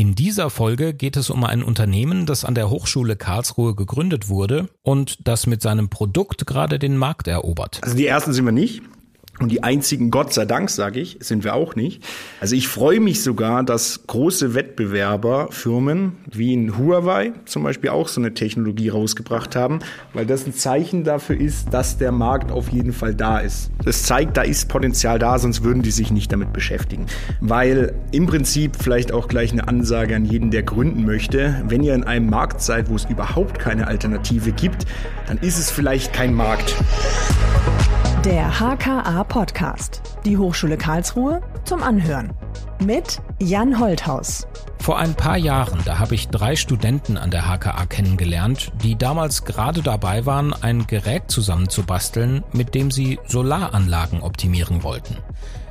In dieser Folge geht es um ein Unternehmen, das an der Hochschule Karlsruhe gegründet wurde und das mit seinem Produkt gerade den Markt erobert. Also die ersten sind wir nicht. Und die einzigen, Gott sei Dank, sage ich, sind wir auch nicht. Also ich freue mich sogar, dass große Wettbewerberfirmen wie in Huawei zum Beispiel auch so eine Technologie rausgebracht haben, weil das ein Zeichen dafür ist, dass der Markt auf jeden Fall da ist. Das zeigt, da ist Potenzial da, sonst würden die sich nicht damit beschäftigen. Weil im Prinzip vielleicht auch gleich eine Ansage an jeden, der gründen möchte, wenn ihr in einem Markt seid, wo es überhaupt keine Alternative gibt, dann ist es vielleicht kein Markt. Der HKA Podcast. Die Hochschule Karlsruhe zum Anhören. Mit Jan Holthaus. Vor ein paar Jahren, da habe ich drei Studenten an der HKA kennengelernt, die damals gerade dabei waren, ein Gerät zusammenzubasteln, mit dem sie Solaranlagen optimieren wollten.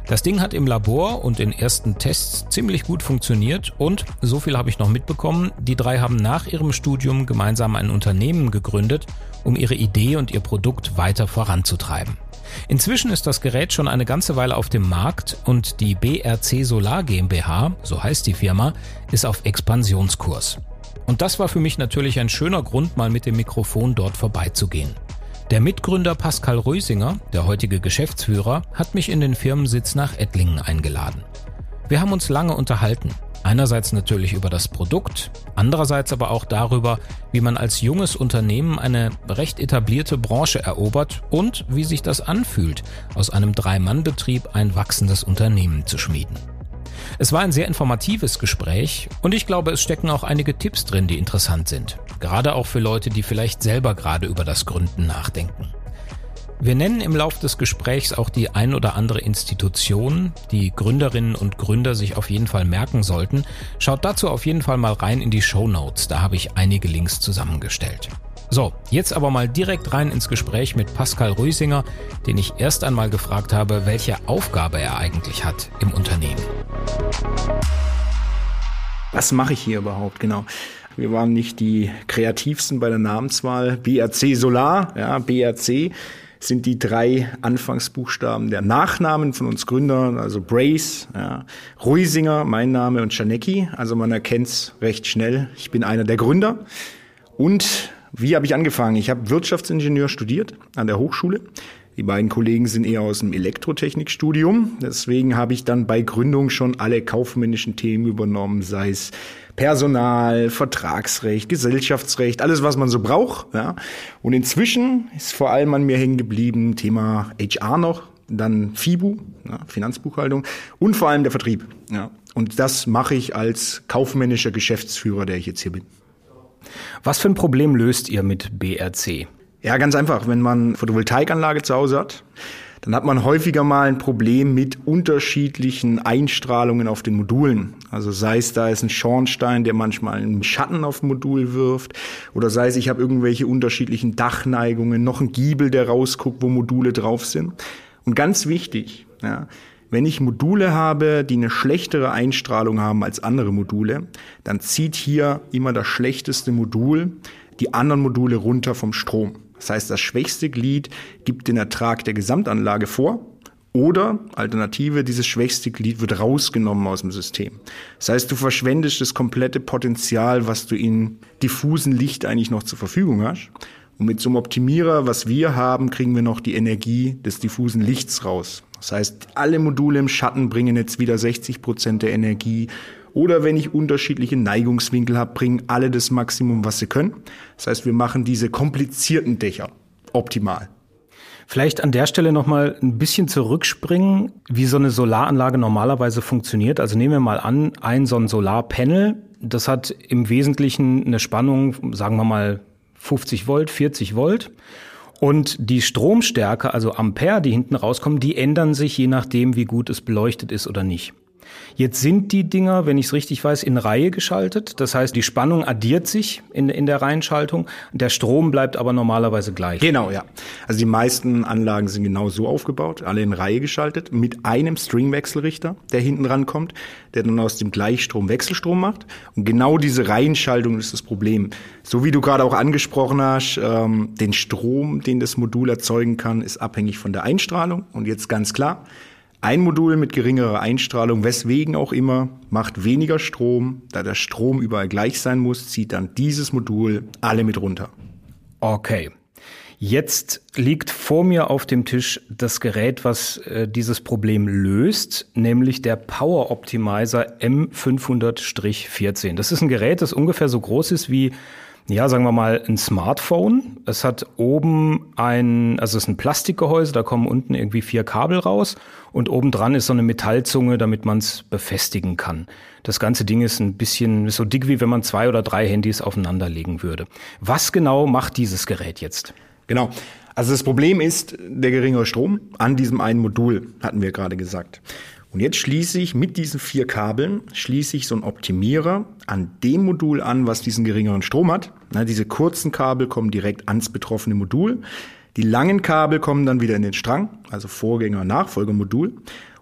Das Ding hat im Labor und in ersten Tests ziemlich gut funktioniert und, so viel habe ich noch mitbekommen, die drei haben nach ihrem Studium gemeinsam ein Unternehmen gegründet, um ihre Idee und ihr Produkt weiter voranzutreiben. Inzwischen ist das Gerät schon eine ganze Weile auf dem Markt und die BRC Solar GmbH, so heißt die Firma, ist auf Expansionskurs. Und das war für mich natürlich ein schöner Grund, mal mit dem Mikrofon dort vorbeizugehen. Der Mitgründer Pascal Rösinger, der heutige Geschäftsführer, hat mich in den Firmensitz nach Ettlingen eingeladen. Wir haben uns lange unterhalten. Einerseits natürlich über das Produkt, andererseits aber auch darüber, wie man als junges Unternehmen eine recht etablierte Branche erobert und wie sich das anfühlt, aus einem Drei-Mann-Betrieb ein wachsendes Unternehmen zu schmieden. Es war ein sehr informatives Gespräch und ich glaube, es stecken auch einige Tipps drin, die interessant sind. Gerade auch für Leute, die vielleicht selber gerade über das Gründen nachdenken. Wir nennen im Lauf des Gesprächs auch die ein oder andere Institution, die Gründerinnen und Gründer sich auf jeden Fall merken sollten. Schaut dazu auf jeden Fall mal rein in die Show Notes, da habe ich einige Links zusammengestellt. So, jetzt aber mal direkt rein ins Gespräch mit Pascal Rüsinger, den ich erst einmal gefragt habe, welche Aufgabe er eigentlich hat im Unternehmen. Was mache ich hier überhaupt? Genau. Wir waren nicht die kreativsten bei der Namenswahl. BRC Solar, ja, BRC sind die drei Anfangsbuchstaben der Nachnamen von uns Gründern, also Brace, ja, Ruisinger, mein Name und Czanecki. Also man erkennt's recht schnell. Ich bin einer der Gründer. Und wie habe ich angefangen? Ich habe Wirtschaftsingenieur studiert an der Hochschule. Die beiden Kollegen sind eher aus dem Elektrotechnikstudium. Deswegen habe ich dann bei Gründung schon alle kaufmännischen Themen übernommen, sei es Personal, Vertragsrecht, Gesellschaftsrecht, alles, was man so braucht. Ja. Und inzwischen ist vor allem an mir hängen geblieben Thema HR noch, dann FIBU, ja, Finanzbuchhaltung und vor allem der Vertrieb. Ja. Und das mache ich als kaufmännischer Geschäftsführer, der ich jetzt hier bin. Was für ein Problem löst ihr mit BRC? Ja, ganz einfach. Wenn man Photovoltaikanlage zu Hause hat, dann hat man häufiger mal ein Problem mit unterschiedlichen Einstrahlungen auf den Modulen. Also sei es da ist ein Schornstein, der manchmal einen Schatten auf Modul wirft, oder sei es ich habe irgendwelche unterschiedlichen Dachneigungen, noch ein Giebel, der rausguckt, wo Module drauf sind. Und ganz wichtig, ja, wenn ich Module habe, die eine schlechtere Einstrahlung haben als andere Module, dann zieht hier immer das schlechteste Modul die anderen Module runter vom Strom. Das heißt, das schwächste Glied gibt den Ertrag der Gesamtanlage vor oder Alternative, dieses schwächste Glied wird rausgenommen aus dem System. Das heißt, du verschwendest das komplette Potenzial, was du in diffusen Licht eigentlich noch zur Verfügung hast. Und mit so einem Optimierer, was wir haben, kriegen wir noch die Energie des diffusen Lichts raus. Das heißt, alle Module im Schatten bringen jetzt wieder 60 Prozent der Energie oder wenn ich unterschiedliche Neigungswinkel habe, bringen alle das Maximum, was sie können. Das heißt, wir machen diese komplizierten Dächer optimal. Vielleicht an der Stelle nochmal ein bisschen zurückspringen, wie so eine Solaranlage normalerweise funktioniert. Also nehmen wir mal an, ein so ein Solarpanel, das hat im Wesentlichen eine Spannung, sagen wir mal 50 Volt, 40 Volt. Und die Stromstärke, also Ampere, die hinten rauskommen, die ändern sich je nachdem, wie gut es beleuchtet ist oder nicht. Jetzt sind die Dinger, wenn ich es richtig weiß, in Reihe geschaltet. Das heißt, die Spannung addiert sich in, in der Reihenschaltung. Der Strom bleibt aber normalerweise gleich. Genau, ja. Also die meisten Anlagen sind genau so aufgebaut, alle in Reihe geschaltet, mit einem Stringwechselrichter, der hinten rankommt, der dann aus dem Gleichstrom Wechselstrom macht. Und genau diese Reihenschaltung ist das Problem. So wie du gerade auch angesprochen hast, ähm, den Strom, den das Modul erzeugen kann, ist abhängig von der Einstrahlung. Und jetzt ganz klar, Ein Modul mit geringerer Einstrahlung, weswegen auch immer, macht weniger Strom. Da der Strom überall gleich sein muss, zieht dann dieses Modul alle mit runter. Okay. Jetzt liegt vor mir auf dem Tisch das Gerät, was äh, dieses Problem löst, nämlich der Power Optimizer M500-14. Das ist ein Gerät, das ungefähr so groß ist wie ja, sagen wir mal, ein Smartphone. Es hat oben ein, also es ist ein Plastikgehäuse, da kommen unten irgendwie vier Kabel raus und obendran ist so eine Metallzunge, damit man es befestigen kann. Das ganze Ding ist ein bisschen so dick, wie wenn man zwei oder drei Handys aufeinanderlegen würde. Was genau macht dieses Gerät jetzt? Genau. Also das Problem ist der geringere Strom an diesem einen Modul, hatten wir gerade gesagt. Und jetzt schließe ich mit diesen vier Kabeln, schließe ich so einen Optimierer an dem Modul an, was diesen geringeren Strom hat. Na, diese kurzen Kabel kommen direkt ans betroffene Modul. Die langen Kabel kommen dann wieder in den Strang, also Vorgänger- Nachfolgermodul.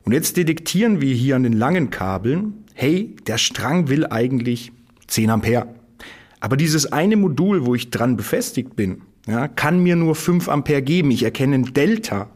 Und jetzt detektieren wir hier an den langen Kabeln, hey, der Strang will eigentlich 10 Ampere. Aber dieses eine Modul, wo ich dran befestigt bin, ja, kann mir nur 5 Ampere geben. Ich erkenne ein Delta.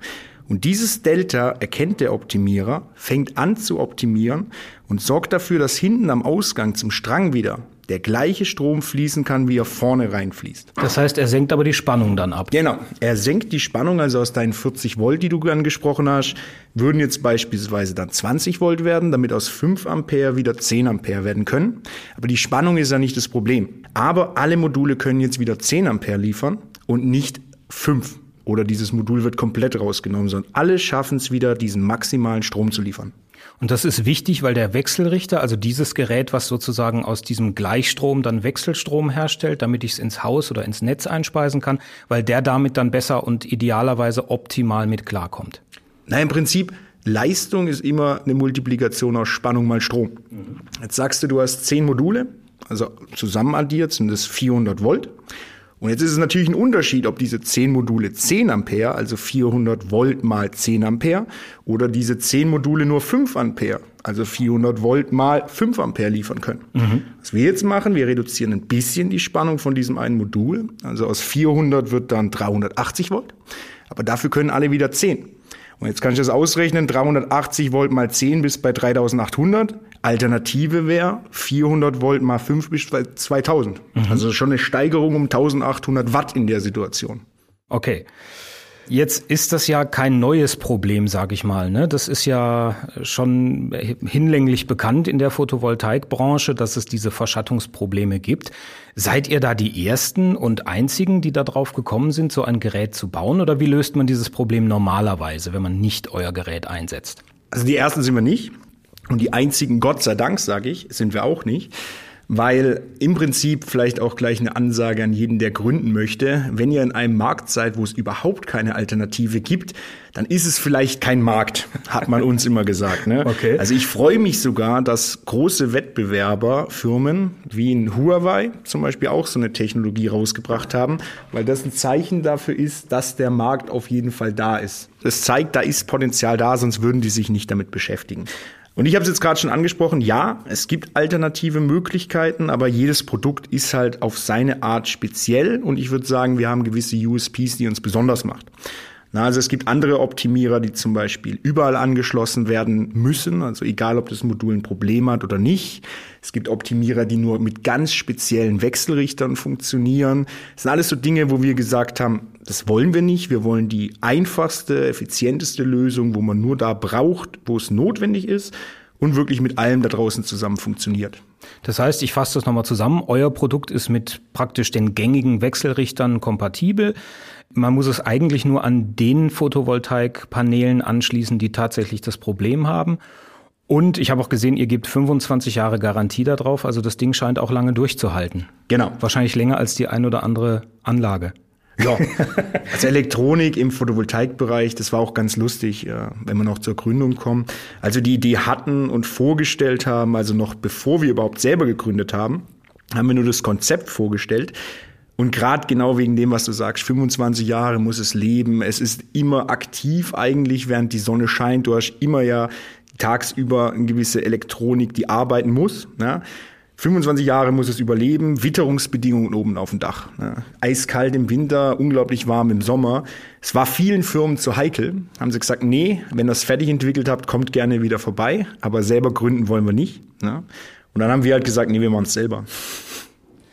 Und dieses Delta erkennt der Optimierer, fängt an zu optimieren und sorgt dafür, dass hinten am Ausgang zum Strang wieder der gleiche Strom fließen kann, wie er vorne reinfließt. Das heißt, er senkt aber die Spannung dann ab. Genau. Er senkt die Spannung, also aus deinen 40 Volt, die du angesprochen hast, würden jetzt beispielsweise dann 20 Volt werden, damit aus 5 Ampere wieder 10 Ampere werden können. Aber die Spannung ist ja nicht das Problem. Aber alle Module können jetzt wieder 10 Ampere liefern und nicht 5 oder dieses Modul wird komplett rausgenommen, sondern alle schaffen es wieder, diesen maximalen Strom zu liefern. Und das ist wichtig, weil der Wechselrichter, also dieses Gerät, was sozusagen aus diesem Gleichstrom dann Wechselstrom herstellt, damit ich es ins Haus oder ins Netz einspeisen kann, weil der damit dann besser und idealerweise optimal mit klarkommt. Na, im Prinzip, Leistung ist immer eine Multiplikation aus Spannung mal Strom. Jetzt sagst du, du hast zehn Module, also zusammen addiert sind das 400 Volt. Und jetzt ist es natürlich ein Unterschied, ob diese 10 Module 10 Ampere, also 400 Volt mal 10 Ampere, oder diese 10 Module nur 5 Ampere, also 400 Volt mal 5 Ampere liefern können. Mhm. Was wir jetzt machen, wir reduzieren ein bisschen die Spannung von diesem einen Modul. Also aus 400 wird dann 380 Volt. Aber dafür können alle wieder 10. Und jetzt kann ich das ausrechnen, 380 Volt mal 10 bis bei 3800. Alternative wäre 400 Volt mal 5 bis 2000. Mhm. Also schon eine Steigerung um 1800 Watt in der Situation. Okay. Jetzt ist das ja kein neues Problem, sage ich mal. Ne? Das ist ja schon hinlänglich bekannt in der Photovoltaikbranche, dass es diese Verschattungsprobleme gibt. Seid ihr da die Ersten und Einzigen, die darauf gekommen sind, so ein Gerät zu bauen? Oder wie löst man dieses Problem normalerweise, wenn man nicht euer Gerät einsetzt? Also die Ersten sind wir nicht. Und die einzigen, Gott sei Dank, sage ich, sind wir auch nicht weil im Prinzip vielleicht auch gleich eine Ansage an jeden, der gründen möchte. Wenn ihr in einem Markt seid, wo es überhaupt keine Alternative gibt, dann ist es vielleicht kein Markt, hat man uns immer gesagt. Ne? Okay. Also ich freue mich sogar, dass große Wettbewerber, Firmen wie in Huawei zum Beispiel auch so eine Technologie rausgebracht haben, weil das ein Zeichen dafür ist, dass der Markt auf jeden Fall da ist. Das zeigt, da ist Potenzial da, sonst würden die sich nicht damit beschäftigen. Und ich habe es jetzt gerade schon angesprochen, ja, es gibt alternative Möglichkeiten, aber jedes Produkt ist halt auf seine Art speziell und ich würde sagen, wir haben gewisse USPs, die uns besonders macht. Na, also es gibt andere Optimierer, die zum Beispiel überall angeschlossen werden müssen, also egal ob das Modul ein Problem hat oder nicht. Es gibt Optimierer, die nur mit ganz speziellen Wechselrichtern funktionieren. Das sind alles so Dinge, wo wir gesagt haben, das wollen wir nicht. Wir wollen die einfachste, effizienteste Lösung, wo man nur da braucht, wo es notwendig ist und wirklich mit allem da draußen zusammen funktioniert. Das heißt, ich fasse das nochmal zusammen. Euer Produkt ist mit praktisch den gängigen Wechselrichtern kompatibel. Man muss es eigentlich nur an den Photovoltaikpanelen anschließen, die tatsächlich das Problem haben. Und ich habe auch gesehen, ihr gebt 25 Jahre Garantie darauf, also das Ding scheint auch lange durchzuhalten. Genau. Wahrscheinlich länger als die ein oder andere Anlage. Ja, also Elektronik im Photovoltaikbereich, das war auch ganz lustig, wenn wir noch zur Gründung kommen. Also die Idee hatten und vorgestellt haben, also noch bevor wir überhaupt selber gegründet haben, haben wir nur das Konzept vorgestellt. Und gerade genau wegen dem, was du sagst, 25 Jahre muss es leben. Es ist immer aktiv eigentlich, während die Sonne scheint. Du hast immer ja tagsüber eine gewisse Elektronik, die arbeiten muss. Ja. 25 Jahre muss es überleben, Witterungsbedingungen oben auf dem Dach. Ne? Eiskalt im Winter, unglaublich warm im Sommer. Es war vielen Firmen zu heikel. Haben sie gesagt, nee, wenn ihr es fertig entwickelt habt, kommt gerne wieder vorbei, aber selber gründen wollen wir nicht. Ne? Und dann haben wir halt gesagt, nee, wir machen es selber.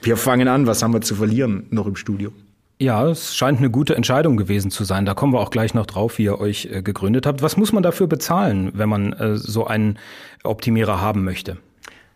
Wir fangen an, was haben wir zu verlieren noch im Studio? Ja, es scheint eine gute Entscheidung gewesen zu sein. Da kommen wir auch gleich noch drauf, wie ihr euch äh, gegründet habt. Was muss man dafür bezahlen, wenn man äh, so einen Optimierer haben möchte?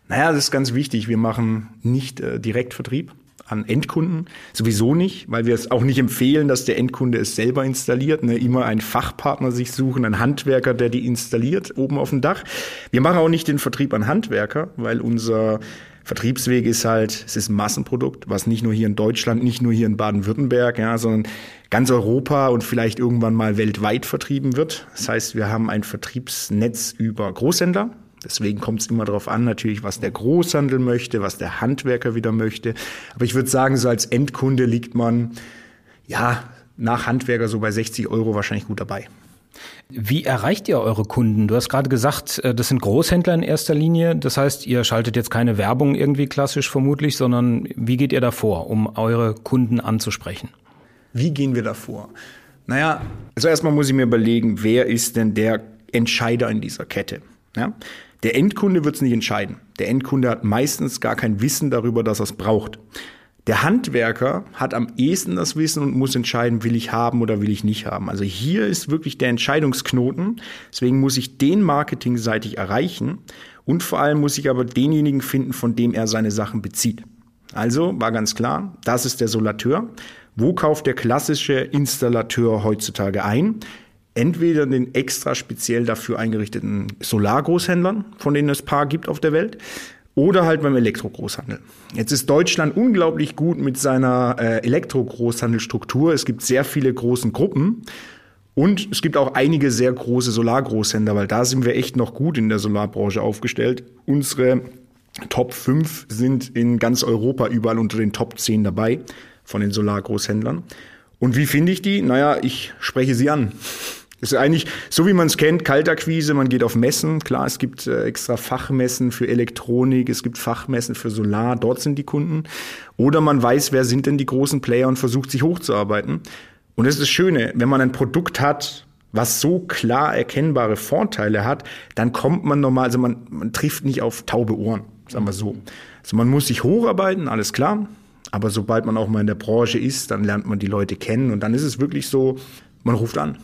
Naja, das ist ganz wichtig. Wir machen nicht äh, Direktvertrieb an Endkunden. Sowieso nicht, weil wir es auch nicht empfehlen, dass der Endkunde es selber installiert. Ne? Immer einen Fachpartner sich suchen, einen Handwerker, der die installiert oben auf dem Dach. Wir machen auch nicht den Vertrieb an Handwerker, weil unser Vertriebsweg ist halt, es ist ein Massenprodukt, was nicht nur hier in Deutschland, nicht nur hier in Baden-Württemberg, ja, sondern ganz Europa und vielleicht irgendwann mal weltweit vertrieben wird. Das heißt, wir haben ein Vertriebsnetz über Großhändler. Deswegen kommt es immer darauf an, natürlich, was der Großhandel möchte, was der Handwerker wieder möchte. Aber ich würde sagen, so als Endkunde liegt man, ja, nach Handwerker so bei 60 Euro wahrscheinlich gut dabei. Wie erreicht ihr eure Kunden? Du hast gerade gesagt, äh, das sind Großhändler in erster Linie. Das heißt, ihr schaltet jetzt keine Werbung irgendwie klassisch vermutlich, sondern wie geht ihr da vor, um eure Kunden anzusprechen? Wie gehen wir da vor? Naja, also erstmal muss ich mir überlegen, wer ist denn der Entscheider in dieser Kette? Ja? Der Endkunde wird es nicht entscheiden. Der Endkunde hat meistens gar kein Wissen darüber, dass er es braucht. Der Handwerker hat am ehesten das Wissen und muss entscheiden, will ich haben oder will ich nicht haben. Also hier ist wirklich der Entscheidungsknoten. Deswegen muss ich den marketingseitig erreichen und vor allem muss ich aber denjenigen finden, von dem er seine Sachen bezieht. Also war ganz klar, das ist der Solateur. Wo kauft der klassische Installateur heutzutage ein? Entweder den extra speziell dafür eingerichteten Solargroßhändlern, von denen es paar gibt auf der Welt, oder halt beim Elektrogroßhandel. Jetzt ist Deutschland unglaublich gut mit seiner äh, Elektrogroßhandelstruktur. Es gibt sehr viele großen Gruppen und es gibt auch einige sehr große Solargroßhändler, weil da sind wir echt noch gut in der Solarbranche aufgestellt. Unsere Top 5 sind in ganz Europa überall unter den Top 10 dabei von den Solargroßhändlern. Und wie finde ich die? Naja, ich spreche sie an. Ist eigentlich so, wie man es kennt, Kaltakquise, man geht auf Messen. Klar, es gibt äh, extra Fachmessen für Elektronik, es gibt Fachmessen für Solar, dort sind die Kunden. Oder man weiß, wer sind denn die großen Player und versucht sich hochzuarbeiten. Und das ist das Schöne, wenn man ein Produkt hat, was so klar erkennbare Vorteile hat, dann kommt man normal, also man, man trifft nicht auf taube Ohren, sagen wir so. Also man muss sich hocharbeiten, alles klar. Aber sobald man auch mal in der Branche ist, dann lernt man die Leute kennen und dann ist es wirklich so, man ruft an.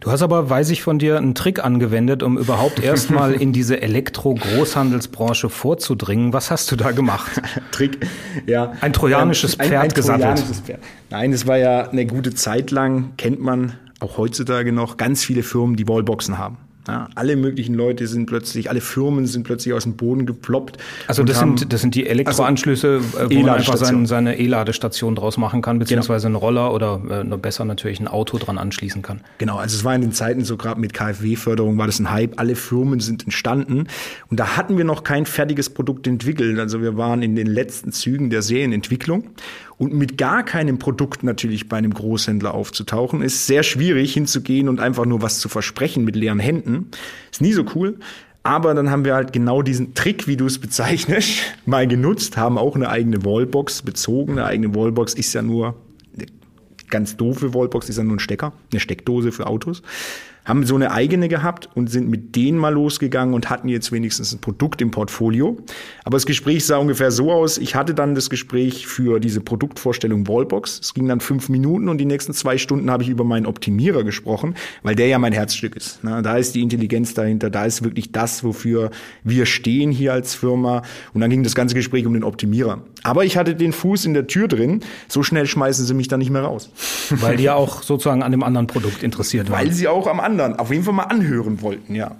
Du hast aber, weiß ich von dir, einen Trick angewendet, um überhaupt erstmal in diese Elektro-Großhandelsbranche vorzudringen. Was hast du da gemacht? Trick, ja. Ein trojanisches Pferd ein, ein gesattelt. Trojanisches Pferd. Nein, es war ja eine gute Zeit lang, kennt man auch heutzutage noch, ganz viele Firmen, die Wallboxen haben. Ja, alle möglichen Leute sind plötzlich, alle Firmen sind plötzlich aus dem Boden geploppt. Also das sind, das sind die Elektroanschlüsse, also wo man einfach sein, seine E-Ladestation draus machen kann, beziehungsweise genau. einen Roller oder äh, noch besser natürlich ein Auto dran anschließen kann. Genau, also es war in den Zeiten so gerade mit KfW-Förderung war das ein Hype. Alle Firmen sind entstanden und da hatten wir noch kein fertiges Produkt entwickelt. Also wir waren in den letzten Zügen der Serienentwicklung und mit gar keinem Produkt natürlich bei einem Großhändler aufzutauchen, ist sehr schwierig hinzugehen und einfach nur was zu versprechen mit leeren Händen. Ist nie so cool. Aber dann haben wir halt genau diesen Trick, wie du es bezeichnest, mal genutzt, haben auch eine eigene Wallbox bezogen. Eine eigene Wallbox ist ja nur eine ganz doofe Wallbox, ist ja nur ein Stecker, eine Steckdose für Autos haben so eine eigene gehabt und sind mit denen mal losgegangen und hatten jetzt wenigstens ein Produkt im Portfolio. Aber das Gespräch sah ungefähr so aus. Ich hatte dann das Gespräch für diese Produktvorstellung Wallbox. Es ging dann fünf Minuten und die nächsten zwei Stunden habe ich über meinen Optimierer gesprochen, weil der ja mein Herzstück ist. Da ist die Intelligenz dahinter, da ist wirklich das, wofür wir stehen hier als Firma. Und dann ging das ganze Gespräch um den Optimierer. Aber ich hatte den Fuß in der Tür drin. So schnell schmeißen sie mich da nicht mehr raus. Weil die ja auch sozusagen an dem anderen Produkt interessiert waren. Weil sie auch am anderen auf jeden Fall mal anhören wollten, ja.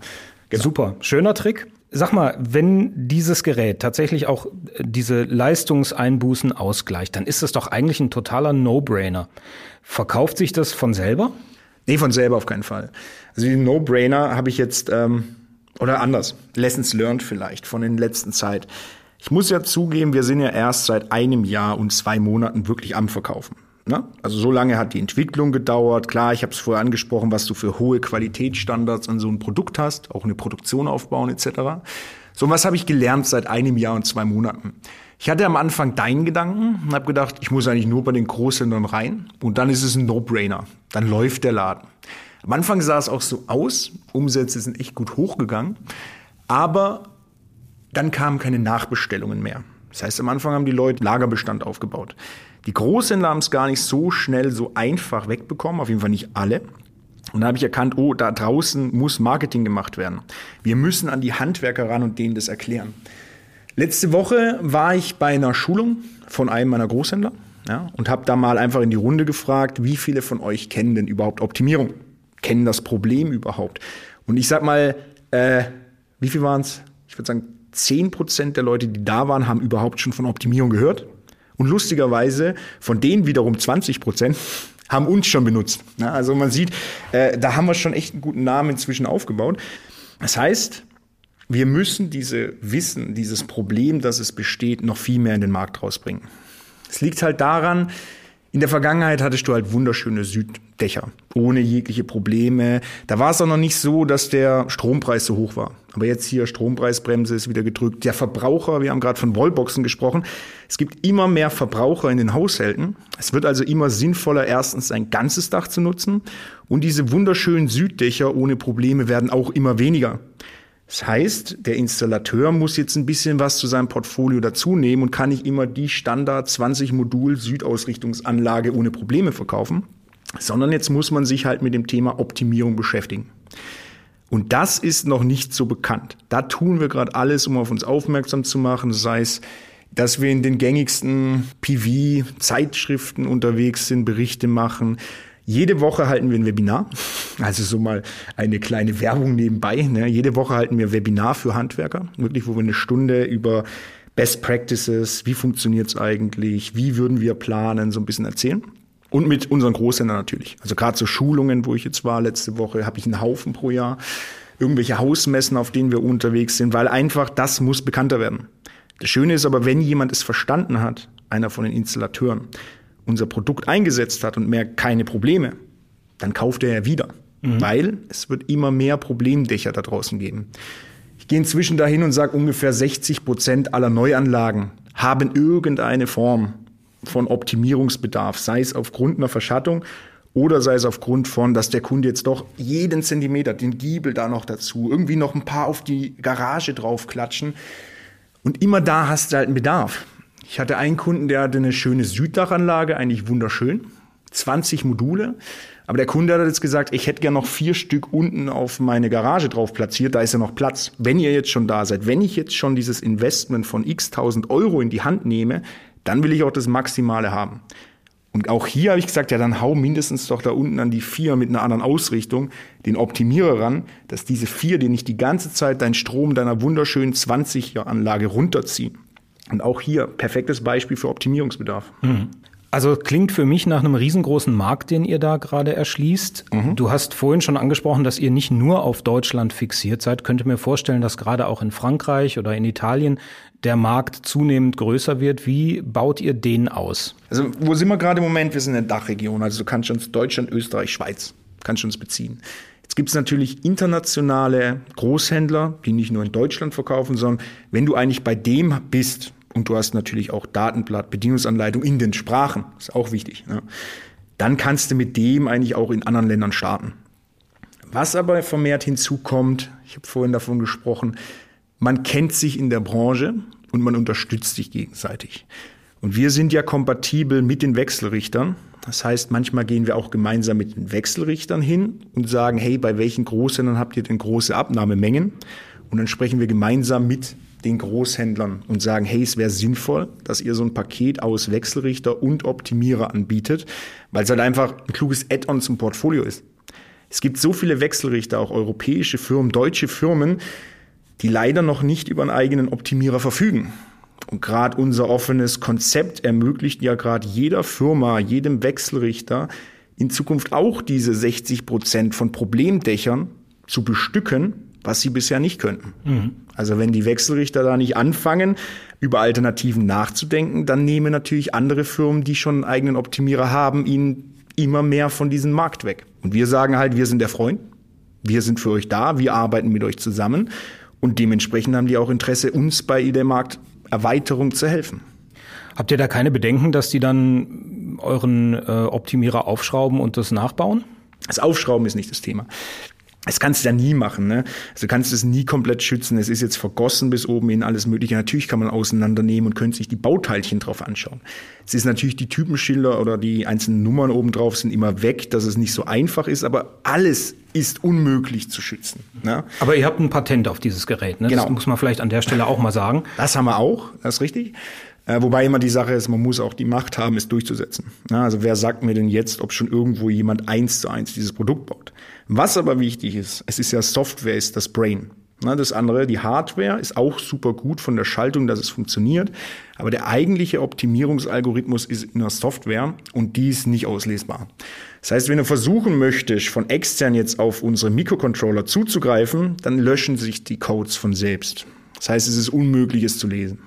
Genau. Super, schöner Trick. Sag mal, wenn dieses Gerät tatsächlich auch äh, diese Leistungseinbußen ausgleicht, dann ist das doch eigentlich ein totaler No-Brainer. Verkauft sich das von selber? Nee, von selber auf keinen Fall. Also die No-Brainer habe ich jetzt, ähm, oder anders, Lessons learned vielleicht von den letzten Zeit. Ich muss ja zugeben, wir sind ja erst seit einem Jahr und zwei Monaten wirklich am Verkaufen. Ne? Also so lange hat die Entwicklung gedauert. Klar, ich habe es vorher angesprochen, was du für hohe Qualitätsstandards an so ein Produkt hast, auch eine Produktion aufbauen etc. So, was habe ich gelernt seit einem Jahr und zwei Monaten? Ich hatte am Anfang deinen Gedanken und habe gedacht, ich muss eigentlich nur bei den Großhändlern rein und dann ist es ein No-Brainer. Dann läuft der Laden. Am Anfang sah es auch so aus, Umsätze sind echt gut hochgegangen, aber dann kamen keine Nachbestellungen mehr. Das heißt, am Anfang haben die Leute Lagerbestand aufgebaut. Die Großhändler haben es gar nicht so schnell, so einfach wegbekommen, auf jeden Fall nicht alle. Und da habe ich erkannt, oh, da draußen muss Marketing gemacht werden. Wir müssen an die Handwerker ran und denen das erklären. Letzte Woche war ich bei einer Schulung von einem meiner Großhändler ja, und habe da mal einfach in die Runde gefragt, wie viele von euch kennen denn überhaupt Optimierung? Kennen das Problem überhaupt? Und ich sag mal, äh, wie viel waren es? Ich würde sagen, zehn Prozent der Leute, die da waren, haben überhaupt schon von Optimierung gehört. Und lustigerweise, von denen wiederum 20 Prozent haben uns schon benutzt. Also man sieht, äh, da haben wir schon echt einen guten Namen inzwischen aufgebaut. Das heißt, wir müssen diese Wissen, dieses Problem, das es besteht, noch viel mehr in den Markt rausbringen. Es liegt halt daran, in der Vergangenheit hattest du halt wunderschöne Süddächer, ohne jegliche Probleme. Da war es auch noch nicht so, dass der Strompreis so hoch war. Aber jetzt hier Strompreisbremse ist wieder gedrückt. Der Verbraucher, wir haben gerade von Wallboxen gesprochen. Es gibt immer mehr Verbraucher in den Haushalten. Es wird also immer sinnvoller, erstens ein ganzes Dach zu nutzen. Und diese wunderschönen Süddächer ohne Probleme werden auch immer weniger. Das heißt, der Installateur muss jetzt ein bisschen was zu seinem Portfolio dazunehmen und kann nicht immer die Standard 20 Modul Südausrichtungsanlage ohne Probleme verkaufen, sondern jetzt muss man sich halt mit dem Thema Optimierung beschäftigen. Und das ist noch nicht so bekannt. Da tun wir gerade alles, um auf uns aufmerksam zu machen, sei es dass wir in den gängigsten PV-Zeitschriften unterwegs sind, Berichte machen, jede Woche halten wir ein Webinar, also so mal eine kleine Werbung nebenbei. Ne? Jede Woche halten wir ein Webinar für Handwerker, wirklich, wo wir eine Stunde über Best Practices, wie funktioniert's eigentlich, wie würden wir planen, so ein bisschen erzählen. Und mit unseren Großhändlern natürlich. Also gerade so Schulungen, wo ich jetzt war letzte Woche, habe ich einen Haufen pro Jahr. Irgendwelche Hausmessen, auf denen wir unterwegs sind, weil einfach das muss bekannter werden. Das Schöne ist aber, wenn jemand es verstanden hat, einer von den Installateuren, unser Produkt eingesetzt hat und merkt keine Probleme, dann kauft er ja wieder. Mhm. Weil es wird immer mehr Problemdächer da draußen geben. Ich gehe inzwischen dahin und sage, ungefähr 60 Prozent aller Neuanlagen haben irgendeine Form von Optimierungsbedarf, sei es aufgrund einer Verschattung oder sei es aufgrund von, dass der Kunde jetzt doch jeden Zentimeter, den Giebel da noch dazu, irgendwie noch ein paar auf die Garage draufklatschen. Und immer da hast du halt einen Bedarf. Ich hatte einen Kunden, der hatte eine schöne Süddachanlage, eigentlich wunderschön. 20 Module. Aber der Kunde hat jetzt gesagt, ich hätte gern noch vier Stück unten auf meine Garage drauf platziert, da ist ja noch Platz. Wenn ihr jetzt schon da seid, wenn ich jetzt schon dieses Investment von x tausend Euro in die Hand nehme, dann will ich auch das Maximale haben. Und auch hier habe ich gesagt, ja, dann hau mindestens doch da unten an die vier mit einer anderen Ausrichtung den Optimierer ran, dass diese vier dir nicht die ganze Zeit deinen Strom deiner wunderschönen 20er-Anlage runterziehen. Und auch hier perfektes Beispiel für Optimierungsbedarf. Mhm. Also klingt für mich nach einem riesengroßen Markt, den ihr da gerade erschließt. Mhm. Du hast vorhin schon angesprochen, dass ihr nicht nur auf Deutschland fixiert seid. Könnte mir vorstellen, dass gerade auch in Frankreich oder in Italien der Markt zunehmend größer wird. Wie baut ihr den aus? Also wo sind wir gerade im Moment? Wir sind in der Dachregion. Also du kannst uns Deutschland, Österreich, Schweiz, kannst uns beziehen. Jetzt gibt es natürlich internationale Großhändler, die nicht nur in Deutschland verkaufen, sondern wenn du eigentlich bei dem bist und du hast natürlich auch Datenblatt, Bedienungsanleitung in den Sprachen, ist auch wichtig, ne? dann kannst du mit dem eigentlich auch in anderen Ländern starten. Was aber vermehrt hinzukommt, ich habe vorhin davon gesprochen, man kennt sich in der Branche und man unterstützt sich gegenseitig. Und wir sind ja kompatibel mit den Wechselrichtern. Das heißt, manchmal gehen wir auch gemeinsam mit den Wechselrichtern hin und sagen, hey, bei welchen Großhändlern habt ihr denn große Abnahmemengen? Und dann sprechen wir gemeinsam mit den Großhändlern und sagen, hey, es wäre sinnvoll, dass ihr so ein Paket aus Wechselrichter und Optimierer anbietet, weil es halt einfach ein kluges Add-on zum Portfolio ist. Es gibt so viele Wechselrichter, auch europäische Firmen, deutsche Firmen, die leider noch nicht über einen eigenen Optimierer verfügen. Und gerade unser offenes Konzept ermöglicht ja gerade jeder Firma, jedem Wechselrichter in Zukunft auch diese 60 Prozent von Problemdächern zu bestücken, was sie bisher nicht könnten. Mhm. Also wenn die Wechselrichter da nicht anfangen, über Alternativen nachzudenken, dann nehmen natürlich andere Firmen, die schon einen eigenen Optimierer haben, ihnen immer mehr von diesem Markt weg. Und wir sagen halt, wir sind der Freund, wir sind für euch da, wir arbeiten mit euch zusammen Und dementsprechend haben die auch Interesse, uns bei der Markterweiterung zu helfen. Habt ihr da keine Bedenken, dass die dann euren äh, Optimierer aufschrauben und das nachbauen? Das Aufschrauben ist nicht das Thema. Das kannst du ja nie machen, ne? Also kannst du es nie komplett schützen. Es ist jetzt vergossen bis oben in alles Mögliche. Natürlich kann man auseinandernehmen und könnte sich die Bauteilchen drauf anschauen. Es ist natürlich die Typenschilder oder die einzelnen Nummern oben drauf sind immer weg, dass es nicht so einfach ist, aber alles ist unmöglich zu schützen. Ne? Aber ihr habt ein Patent auf dieses Gerät, ne? Genau. Das muss man vielleicht an der Stelle auch mal sagen. Das haben wir auch, das ist richtig. Äh, wobei immer die Sache ist, man muss auch die Macht haben, es durchzusetzen. Ja, also wer sagt mir denn jetzt, ob schon irgendwo jemand eins zu eins dieses Produkt baut? Was aber wichtig ist, es ist ja Software, ist das Brain. Na, das andere, die Hardware ist auch super gut von der Schaltung, dass es funktioniert. Aber der eigentliche Optimierungsalgorithmus ist in der Software und die ist nicht auslesbar. Das heißt, wenn du versuchen möchtest, von extern jetzt auf unsere Mikrocontroller zuzugreifen, dann löschen sich die Codes von selbst. Das heißt, es ist unmöglich, es zu lesen.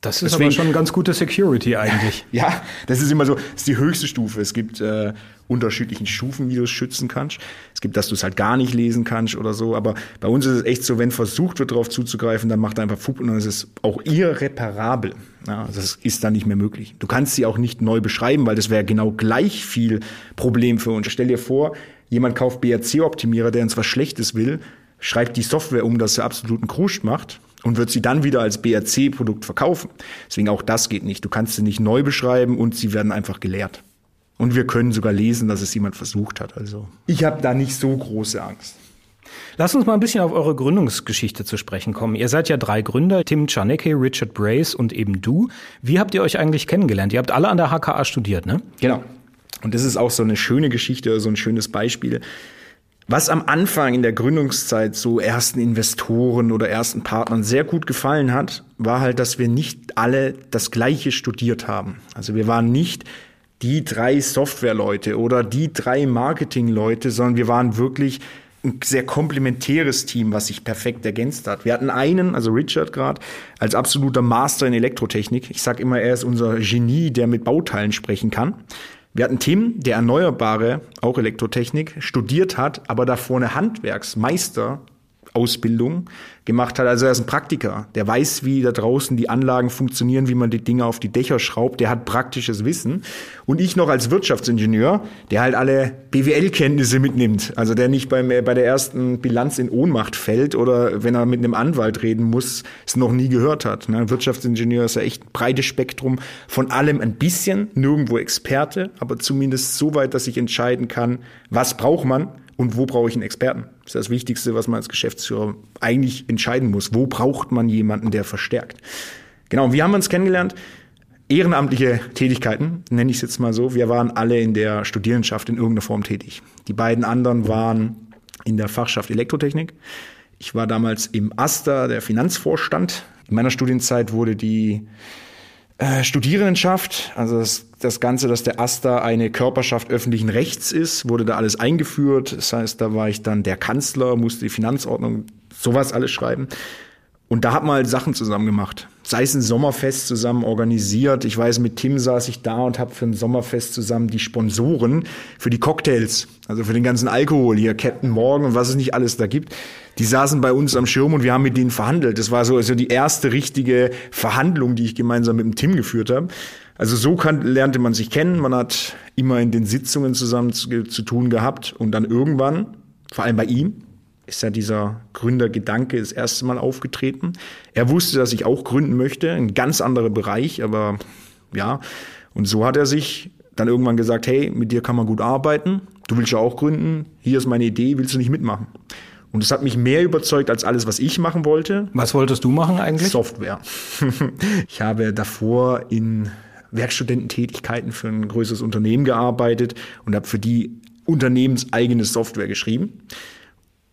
Das ist Deswegen, aber schon ganz gute Security eigentlich. Ja, das ist immer so, das ist die höchste Stufe. Es gibt äh, unterschiedlichen Stufen, wie du es schützen kannst. Es gibt, dass du es halt gar nicht lesen kannst oder so. Aber bei uns ist es echt so, wenn versucht wird, darauf zuzugreifen, dann macht er einfach Fug und dann ist es auch irreparabel. Ja, das ist dann nicht mehr möglich. Du kannst sie auch nicht neu beschreiben, weil das wäre genau gleich viel Problem für uns. Stell dir vor, jemand kauft BRC-Optimierer, der uns was Schlechtes will, schreibt die Software um, dass er absoluten Kruscht macht und wird sie dann wieder als BRC-Produkt verkaufen. Deswegen auch das geht nicht. Du kannst sie nicht neu beschreiben und sie werden einfach geleert. Und wir können sogar lesen, dass es jemand versucht hat. Also ich habe da nicht so große Angst. Lass uns mal ein bisschen auf eure Gründungsgeschichte zu sprechen kommen. Ihr seid ja drei Gründer, Tim Czarnecki, Richard Brace und eben du. Wie habt ihr euch eigentlich kennengelernt? Ihr habt alle an der HKA studiert, ne? Genau. Und das ist auch so eine schöne Geschichte, so ein schönes Beispiel. Was am Anfang in der Gründungszeit so ersten Investoren oder ersten Partnern sehr gut gefallen hat, war halt, dass wir nicht alle das Gleiche studiert haben. Also wir waren nicht die drei Softwareleute oder die drei Marketingleute, sondern wir waren wirklich ein sehr komplementäres Team, was sich perfekt ergänzt hat. Wir hatten einen, also Richard gerade, als absoluter Master in Elektrotechnik. Ich sage immer, er ist unser Genie, der mit Bauteilen sprechen kann. Wir hatten Tim, der Erneuerbare, auch Elektrotechnik, studiert hat, aber davor eine Handwerksmeister Ausbildung gemacht hat. Also er ist ein Praktiker, der weiß, wie da draußen die Anlagen funktionieren, wie man die Dinge auf die Dächer schraubt, der hat praktisches Wissen. Und ich noch als Wirtschaftsingenieur, der halt alle BWL-Kenntnisse mitnimmt, also der nicht beim, bei der ersten Bilanz in Ohnmacht fällt oder wenn er mit einem Anwalt reden muss, es noch nie gehört hat. Ne? Wirtschaftsingenieur ist ja echt ein breites Spektrum von allem ein bisschen, nirgendwo Experte, aber zumindest so weit, dass ich entscheiden kann, was braucht man und wo brauche ich einen Experten? Das ist das Wichtigste, was man als Geschäftsführer eigentlich entscheiden muss. Wo braucht man jemanden, der verstärkt? Genau, wie haben wir uns kennengelernt? Ehrenamtliche Tätigkeiten, nenne ich es jetzt mal so. Wir waren alle in der Studierendenschaft in irgendeiner Form tätig. Die beiden anderen waren in der Fachschaft Elektrotechnik. Ich war damals im AStA, der Finanzvorstand. In meiner Studienzeit wurde die äh, Studierendenschaft, also das, das Ganze, dass der AStA eine Körperschaft öffentlichen Rechts ist, wurde da alles eingeführt. Das heißt, da war ich dann der Kanzler, musste die Finanzordnung, sowas alles schreiben. Und da hat man halt Sachen zusammen gemacht. Sei es ein Sommerfest zusammen organisiert. Ich weiß, mit Tim saß ich da und habe für ein Sommerfest zusammen die Sponsoren für die Cocktails, also für den ganzen Alkohol hier, Captain Morgan und was es nicht alles da gibt die saßen bei uns am Schirm und wir haben mit denen verhandelt. Das war so also die erste richtige Verhandlung, die ich gemeinsam mit dem Tim geführt habe. Also so kann, lernte man sich kennen. Man hat immer in den Sitzungen zusammen zu, zu tun gehabt und dann irgendwann, vor allem bei ihm, ist ja dieser Gründergedanke das erste Mal aufgetreten. Er wusste, dass ich auch gründen möchte, ein ganz anderer Bereich, aber ja. Und so hat er sich dann irgendwann gesagt, hey, mit dir kann man gut arbeiten. Du willst ja auch gründen. Hier ist meine Idee, willst du nicht mitmachen? Und es hat mich mehr überzeugt als alles, was ich machen wollte. Was wolltest du machen eigentlich? Software. ich habe davor in Werkstudententätigkeiten für ein größeres Unternehmen gearbeitet und habe für die unternehmenseigene Software geschrieben.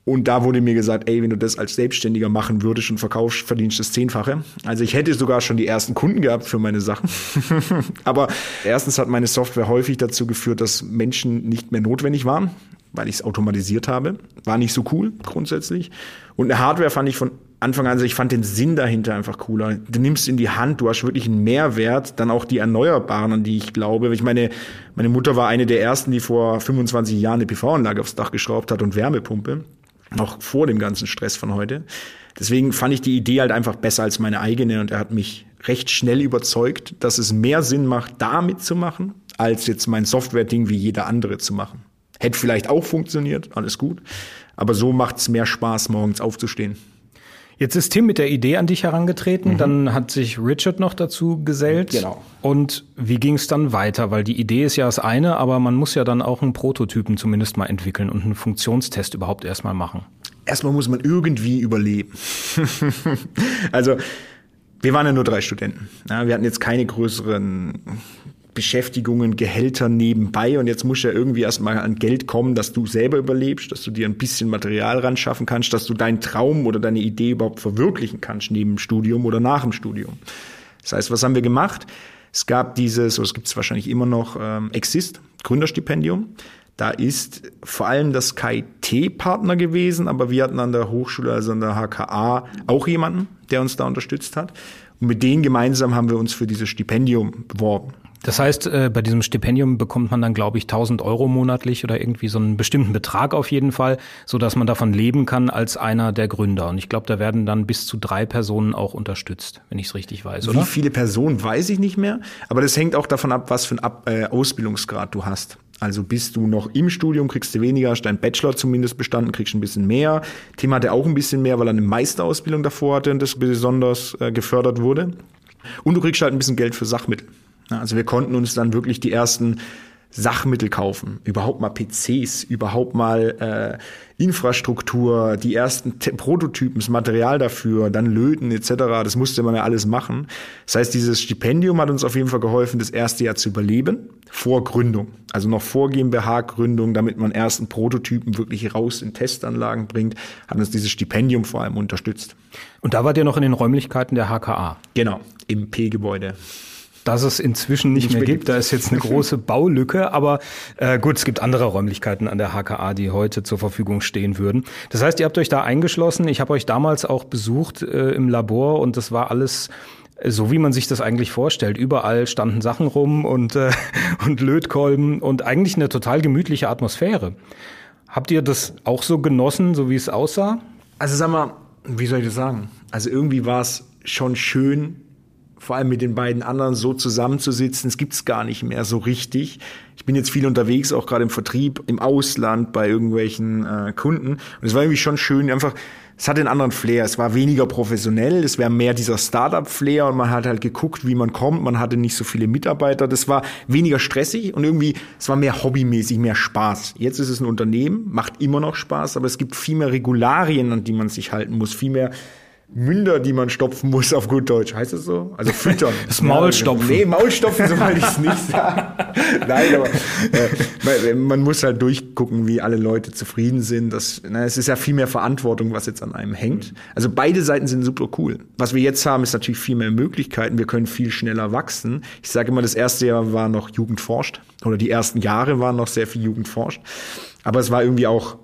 Und da wurde mir gesagt, ey, wenn du das als Selbstständiger machen würdest und verkaufst, verdienst du das Zehnfache. Also ich hätte sogar schon die ersten Kunden gehabt für meine Sachen. Aber erstens hat meine Software häufig dazu geführt, dass Menschen nicht mehr notwendig waren weil ich es automatisiert habe. War nicht so cool grundsätzlich. Und eine Hardware fand ich von Anfang an, also ich fand den Sinn dahinter einfach cooler. Du nimmst in die Hand, du hast wirklich einen Mehrwert, dann auch die Erneuerbaren, an die ich glaube. Ich meine, meine Mutter war eine der ersten, die vor 25 Jahren eine PV-Anlage aufs Dach geschraubt hat und Wärmepumpe. Noch vor dem ganzen Stress von heute. Deswegen fand ich die Idee halt einfach besser als meine eigene und er hat mich recht schnell überzeugt, dass es mehr Sinn macht, da mitzumachen, als jetzt mein Software-Ding wie jeder andere zu machen. Hätte vielleicht auch funktioniert, alles gut. Aber so macht es mehr Spaß, morgens aufzustehen. Jetzt ist Tim mit der Idee an dich herangetreten, mhm. dann hat sich Richard noch dazu gesellt. Genau. Und wie ging es dann weiter? Weil die Idee ist ja das eine, aber man muss ja dann auch einen Prototypen zumindest mal entwickeln und einen Funktionstest überhaupt erstmal machen. Erstmal muss man irgendwie überleben. also wir waren ja nur drei Studenten. Wir hatten jetzt keine größeren Beschäftigungen, Gehälter nebenbei und jetzt muss ja irgendwie erstmal an Geld kommen, dass du selber überlebst, dass du dir ein bisschen Material ran schaffen kannst, dass du deinen Traum oder deine Idee überhaupt verwirklichen kannst neben dem Studium oder nach dem Studium. Das heißt, was haben wir gemacht? Es gab dieses, oder es gibt es wahrscheinlich immer noch, ähm, Exist, Gründerstipendium. Da ist vor allem das KIT-Partner gewesen, aber wir hatten an der Hochschule, also an der HKA, auch jemanden, der uns da unterstützt hat. Und mit denen gemeinsam haben wir uns für dieses Stipendium beworben. Das heißt, äh, bei diesem Stipendium bekommt man dann, glaube ich, 1000 Euro monatlich oder irgendwie so einen bestimmten Betrag auf jeden Fall, so dass man davon leben kann als einer der Gründer. Und ich glaube, da werden dann bis zu drei Personen auch unterstützt, wenn ich es richtig weiß, oder? Wie viele Personen weiß ich nicht mehr, aber das hängt auch davon ab, was für einen äh, Ausbildungsgrad du hast. Also bist du noch im Studium, kriegst du weniger, hast dein Bachelor zumindest bestanden, kriegst ein bisschen mehr. Tim hatte auch ein bisschen mehr, weil er eine Meisterausbildung davor hatte und das besonders äh, gefördert wurde. Und du kriegst halt ein bisschen Geld für Sachmittel. Also wir konnten uns dann wirklich die ersten Sachmittel kaufen, überhaupt mal PCs, überhaupt mal äh, Infrastruktur, die ersten Te Prototypen, das Material dafür, dann Löten etc. Das musste man ja alles machen. Das heißt, dieses Stipendium hat uns auf jeden Fall geholfen, das erste Jahr zu überleben, vor Gründung. Also noch vor GmbH-Gründung, damit man ersten Prototypen wirklich raus in Testanlagen bringt, hat uns dieses Stipendium vor allem unterstützt. Und da wart ihr noch in den Räumlichkeiten der HKA? Genau, im P-Gebäude dass es inzwischen nicht, nicht mehr, mehr gibt. Da ist jetzt eine große Baulücke, aber äh, gut, es gibt andere Räumlichkeiten an der HKA, die heute zur Verfügung stehen würden. Das heißt, ihr habt euch da eingeschlossen. Ich habe euch damals auch besucht äh, im Labor und das war alles so wie man sich das eigentlich vorstellt. Überall standen Sachen rum und, äh, und Lötkolben und eigentlich eine total gemütliche Atmosphäre. Habt ihr das auch so genossen, so wie es aussah? Also sag mal, wie soll ich das sagen? Also irgendwie war es schon schön, vor allem mit den beiden anderen so zusammenzusitzen, es gibt's gar nicht mehr so richtig. Ich bin jetzt viel unterwegs, auch gerade im Vertrieb, im Ausland, bei irgendwelchen äh, Kunden. Und es war irgendwie schon schön, einfach, es hatte einen anderen Flair. Es war weniger professionell, es wäre mehr dieser Startup-Flair und man hat halt geguckt, wie man kommt. Man hatte nicht so viele Mitarbeiter. Das war weniger stressig und irgendwie, es war mehr hobbymäßig, mehr Spaß. Jetzt ist es ein Unternehmen, macht immer noch Spaß, aber es gibt viel mehr Regularien, an die man sich halten muss, viel mehr Münder, die man stopfen muss auf gut Deutsch. Heißt das so? Also füttern. Das Maulstopfen. Nee, Maulstopfen, so wollte ich es nicht sagen. Nein, aber äh, man muss halt durchgucken, wie alle Leute zufrieden sind. Das, na, es ist ja viel mehr Verantwortung, was jetzt an einem hängt. Also beide Seiten sind super cool. Was wir jetzt haben, ist natürlich viel mehr Möglichkeiten. Wir können viel schneller wachsen. Ich sage immer, das erste Jahr war noch Jugendforscht oder die ersten Jahre waren noch sehr viel Jugendforscht. Aber es war irgendwie auch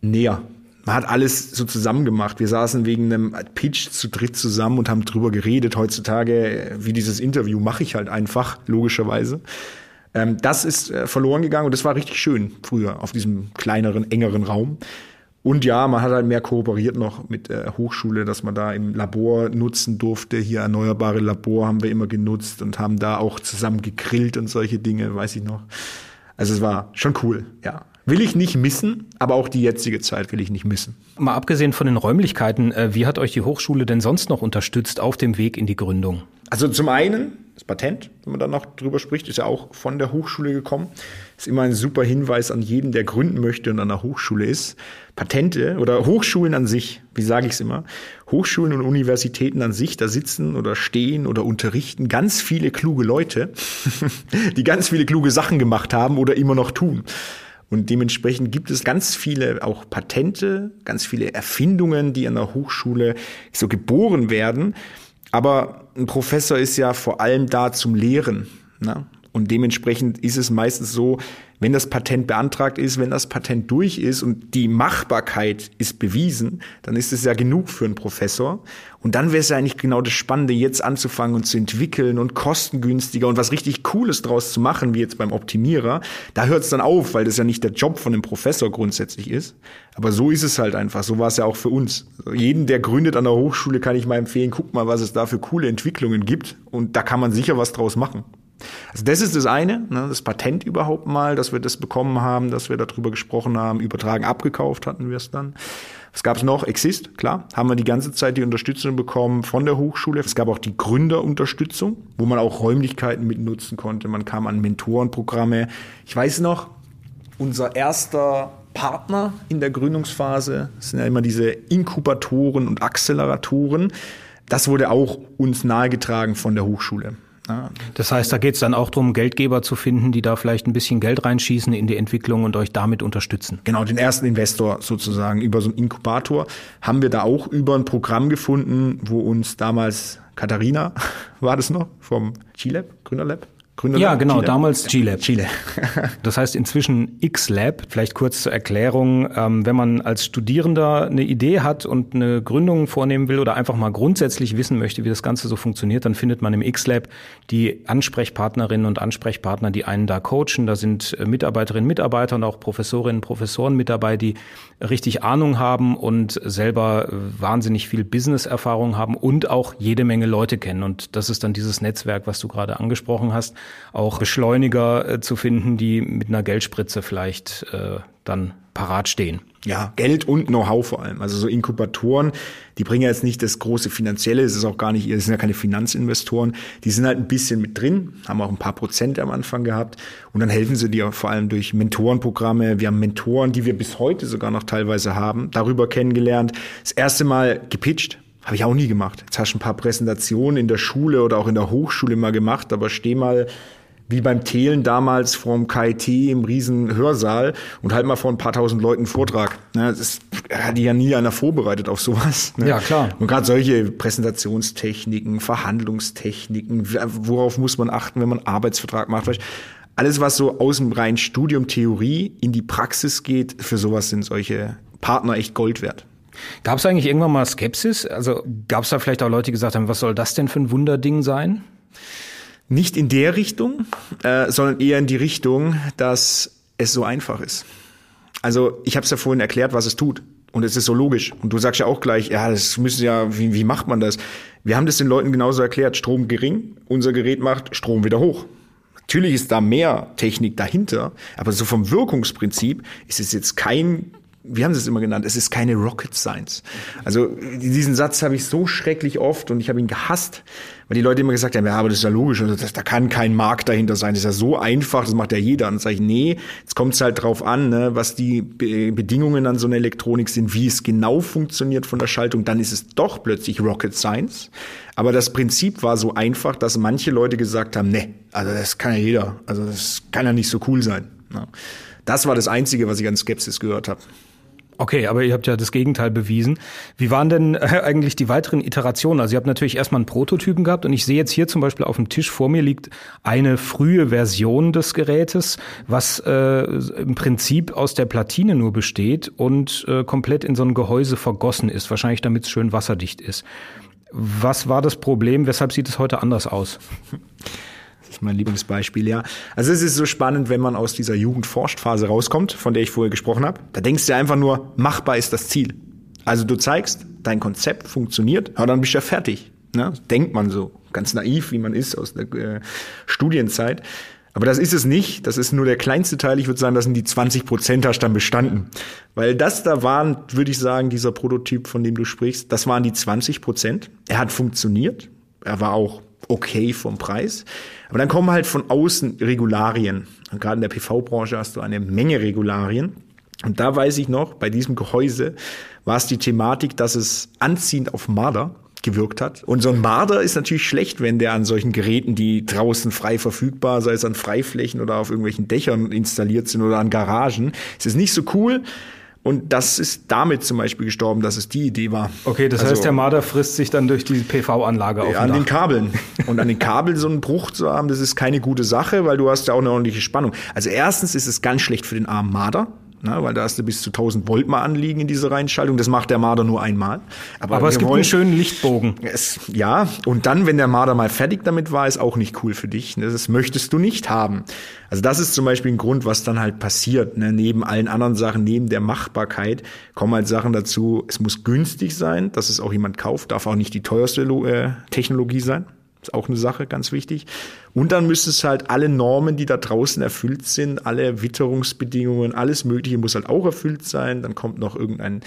näher man hat alles so zusammen gemacht. Wir saßen wegen einem Pitch zu dritt zusammen und haben drüber geredet. Heutzutage, wie dieses Interview, mache ich halt einfach, logischerweise. Ähm, das ist äh, verloren gegangen und das war richtig schön früher auf diesem kleineren, engeren Raum. Und ja, man hat halt mehr kooperiert noch mit der Hochschule, dass man da im Labor nutzen durfte. Hier erneuerbare Labor haben wir immer genutzt und haben da auch zusammen gegrillt und solche Dinge, weiß ich noch. Also es war schon cool, ja. Will ich nicht missen, aber auch die jetzige Zeit will ich nicht missen. Mal abgesehen von den Räumlichkeiten, äh, wie hat euch die Hochschule denn sonst noch unterstützt auf dem Weg in die Gründung? Also zum einen das Patent, wenn man da noch drüber spricht, ist ja auch von der Hochschule gekommen. Ist immer ein super Hinweis an jeden, der gründen möchte und an der Hochschule ist. Patente oder Hochschulen an sich, wie sage ich es immer, Hochschulen und Universitäten an sich, da sitzen oder stehen oder unterrichten ganz viele kluge Leute, die ganz viele kluge Sachen gemacht haben oder immer noch tun. Und dementsprechend gibt es ganz viele auch Patente, ganz viele Erfindungen, die an der Hochschule so geboren werden. Aber ein Professor ist ja vor allem da zum Lehren. Ne? Und dementsprechend ist es meistens so, wenn das Patent beantragt ist, wenn das Patent durch ist und die Machbarkeit ist bewiesen, dann ist es ja genug für einen Professor. Und dann wäre es ja eigentlich genau das Spannende, jetzt anzufangen und zu entwickeln und kostengünstiger und was richtig Cooles draus zu machen, wie jetzt beim Optimierer. Da hört es dann auf, weil das ja nicht der Job von einem Professor grundsätzlich ist. Aber so ist es halt einfach. So war es ja auch für uns. Jeden, der gründet an der Hochschule, kann ich mal empfehlen, guck mal, was es da für coole Entwicklungen gibt. Und da kann man sicher was draus machen. Also das ist das eine, ne, das Patent überhaupt mal, dass wir das bekommen haben, dass wir darüber gesprochen haben, übertragen, abgekauft hatten wir es dann. Was gab es noch? Exist, klar, haben wir die ganze Zeit die Unterstützung bekommen von der Hochschule. Es gab auch die Gründerunterstützung, wo man auch Räumlichkeiten mit nutzen konnte. Man kam an Mentorenprogramme. Ich weiß noch, unser erster Partner in der Gründungsphase sind ja immer diese Inkubatoren und Acceleratoren. Das wurde auch uns nahegetragen von der Hochschule. Das heißt, da geht es dann auch darum, Geldgeber zu finden, die da vielleicht ein bisschen Geld reinschießen in die Entwicklung und euch damit unterstützen. Genau, den ersten Investor sozusagen über so einen Inkubator. Haben wir da auch über ein Programm gefunden, wo uns damals Katharina, war das noch, vom G-Lab, Gründerlab, Gründer ja, genau, Chile? damals G-Lab. Chile. das heißt inzwischen X-Lab. Vielleicht kurz zur Erklärung, ähm, wenn man als Studierender eine Idee hat und eine Gründung vornehmen will oder einfach mal grundsätzlich wissen möchte, wie das Ganze so funktioniert, dann findet man im X-Lab die Ansprechpartnerinnen und Ansprechpartner, die einen da coachen. Da sind äh, Mitarbeiterinnen, Mitarbeiter und auch Professorinnen, Professoren mit dabei, die richtig Ahnung haben und selber äh, wahnsinnig viel Business-Erfahrung haben und auch jede Menge Leute kennen. Und das ist dann dieses Netzwerk, was du gerade angesprochen hast auch Beschleuniger äh, zu finden, die mit einer Geldspritze vielleicht äh, dann parat stehen. Ja, Geld und Know-how vor allem. Also so Inkubatoren, die bringen ja jetzt nicht das große Finanzielle, es ist auch gar nicht, es sind ja keine Finanzinvestoren, die sind halt ein bisschen mit drin, haben auch ein paar Prozent am Anfang gehabt und dann helfen sie dir vor allem durch Mentorenprogramme. Wir haben Mentoren, die wir bis heute sogar noch teilweise haben, darüber kennengelernt. Das erste Mal gepitcht, habe ich auch nie gemacht. Jetzt hast du ein paar Präsentationen in der Schule oder auch in der Hochschule mal gemacht, aber steh mal wie beim Thelen damals vom KIT im riesen Hörsaal und halt mal vor ein paar tausend Leuten einen Vortrag. Ne, das hat ja nie einer vorbereitet auf sowas. Ne? Ja, klar. Und gerade solche Präsentationstechniken, Verhandlungstechniken, worauf muss man achten, wenn man einen Arbeitsvertrag macht. Alles, was so aus dem reinen Studium Theorie in die Praxis geht, für sowas sind solche Partner echt Gold wert. Gab es eigentlich irgendwann mal Skepsis? Also gab es da vielleicht auch Leute, die gesagt haben, was soll das denn für ein Wunderding sein? Nicht in der Richtung, äh, sondern eher in die Richtung, dass es so einfach ist. Also ich habe es ja vorhin erklärt, was es tut. Und es ist so logisch. Und du sagst ja auch gleich, ja, das müssen ja, wie, wie macht man das? Wir haben das den Leuten genauso erklärt. Strom gering, unser Gerät macht Strom wieder hoch. Natürlich ist da mehr Technik dahinter, aber so vom Wirkungsprinzip ist es jetzt kein wie haben sie es immer genannt? Es ist keine Rocket Science. Also diesen Satz habe ich so schrecklich oft und ich habe ihn gehasst, weil die Leute immer gesagt haben, ja, aber das ist ja logisch, also das, da kann kein Markt dahinter sein, das ist ja so einfach, das macht ja jeder. Und dann sage ich, nee, jetzt kommt es halt drauf an, ne, was die Be Bedingungen an so einer Elektronik sind, wie es genau funktioniert von der Schaltung, dann ist es doch plötzlich Rocket Science. Aber das Prinzip war so einfach, dass manche Leute gesagt haben, nee, also das kann ja jeder, also das kann ja nicht so cool sein. Ja. Das war das Einzige, was ich an Skepsis gehört habe. Okay, aber ihr habt ja das Gegenteil bewiesen. Wie waren denn äh, eigentlich die weiteren Iterationen? Also ihr habt natürlich erstmal einen Prototypen gehabt und ich sehe jetzt hier zum Beispiel auf dem Tisch vor mir liegt eine frühe Version des Gerätes, was äh, im Prinzip aus der Platine nur besteht und äh, komplett in so ein Gehäuse vergossen ist, wahrscheinlich damit es schön wasserdicht ist. Was war das Problem? Weshalb sieht es heute anders aus? Das ist mein Lieblingsbeispiel, ja. Also es ist so spannend, wenn man aus dieser Jugendforschtphase rauskommt, von der ich vorher gesprochen habe. Da denkst du einfach nur, machbar ist das Ziel. Also du zeigst, dein Konzept funktioniert, aber dann bist du ja fertig. Ne? Denkt man so, ganz naiv, wie man ist aus der äh, Studienzeit. Aber das ist es nicht. Das ist nur der kleinste Teil. Ich würde sagen, das sind die 20 Prozent hast dann bestanden. Weil das da waren, würde ich sagen, dieser Prototyp, von dem du sprichst, das waren die 20 Prozent. Er hat funktioniert. Er war auch okay vom Preis. Aber dann kommen halt von außen Regularien. Und gerade in der PV-Branche hast du eine Menge Regularien. Und da weiß ich noch, bei diesem Gehäuse war es die Thematik, dass es anziehend auf Marder gewirkt hat. Und so ein Marder ist natürlich schlecht, wenn der an solchen Geräten, die draußen frei verfügbar, sei es an Freiflächen oder auf irgendwelchen Dächern installiert sind oder an Garagen. Es ist nicht so cool. Und das ist damit zum Beispiel gestorben, dass es die Idee war. Okay, das also, heißt, der Marder frisst sich dann durch die PV-Anlage auf. Ja, an den Kabeln. Und an den Kabeln so einen Bruch zu haben, das ist keine gute Sache, weil du hast ja auch eine ordentliche Spannung. Also erstens ist es ganz schlecht für den armen Marder ne, weil da hast du bis zu 1000 Volt mal anliegen in dieser Reinschaltung. Das macht der Marder nur einmal. Aber, Aber es gibt wollen, einen schönen Lichtbogen. Es, ja, und dann, wenn der Marder mal fertig damit war, ist auch nicht cool für dich. Ne? Das möchtest du nicht haben. Also das ist zum Beispiel ein Grund, was dann halt passiert. Ne? Neben allen anderen Sachen, neben der Machbarkeit, kommen halt Sachen dazu. Es muss günstig sein, dass es auch jemand kauft. Darf auch nicht die teuerste äh, Technologie sein. Ist auch eine Sache, ganz wichtig. Und dann müssen es halt alle Normen, die da draußen erfüllt sind, alle Witterungsbedingungen, alles Mögliche muss halt auch erfüllt sein. Dann kommt noch irgendein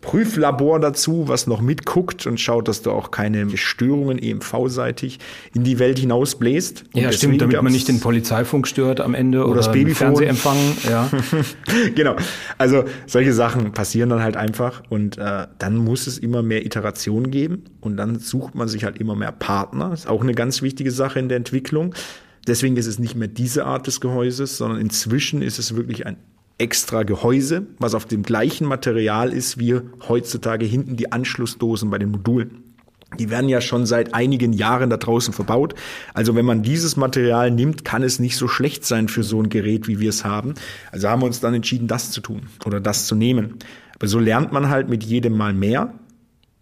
Prüflabor dazu, was noch mitguckt und schaut, dass du auch keine Störungen EMV-seitig in die Welt hinaus bläst. ja, stimmt, damit man nicht den Polizeifunk stört am Ende oder, oder das Babyphone. Fernsehempfang. Ja. genau. Also solche Sachen passieren dann halt einfach und äh, dann muss es immer mehr Iterationen geben und dann sucht man sich halt immer mehr Partner. Das ist auch eine ganz wichtige Sache in der Entwicklung. Deswegen ist es nicht mehr diese Art des Gehäuses, sondern inzwischen ist es wirklich ein extra Gehäuse, was auf dem gleichen Material ist wie heutzutage hinten die Anschlussdosen bei den Modulen. Die werden ja schon seit einigen Jahren da draußen verbaut. Also wenn man dieses Material nimmt, kann es nicht so schlecht sein für so ein Gerät, wie wir es haben. Also haben wir uns dann entschieden, das zu tun oder das zu nehmen. Aber so lernt man halt mit jedem Mal mehr.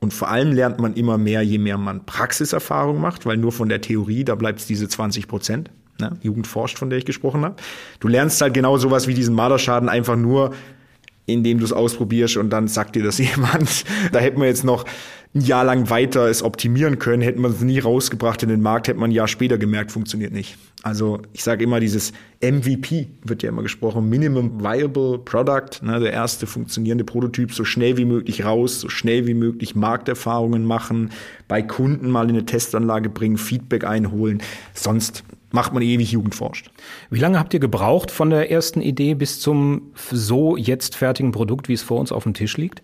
Und vor allem lernt man immer mehr, je mehr man Praxiserfahrung macht, weil nur von der Theorie, da bleibt es diese 20 Prozent ne? Jugend forscht, von der ich gesprochen habe. Du lernst halt genau sowas wie diesen Marderschaden einfach nur, indem du es ausprobierst und dann sagt dir das jemand. Da hätten wir jetzt noch ein Jahr lang weiter es optimieren können, hätten wir es nie rausgebracht in den Markt, hätte man ein Jahr später gemerkt, funktioniert nicht. Also ich sage immer, dieses MVP wird ja immer gesprochen, Minimum Viable Product, ne, der erste funktionierende Prototyp, so schnell wie möglich raus, so schnell wie möglich Markterfahrungen machen, bei Kunden mal in eine Testanlage bringen, Feedback einholen. Sonst macht man ewig Jugendforscht. Wie lange habt ihr gebraucht von der ersten Idee bis zum so jetzt fertigen Produkt, wie es vor uns auf dem Tisch liegt?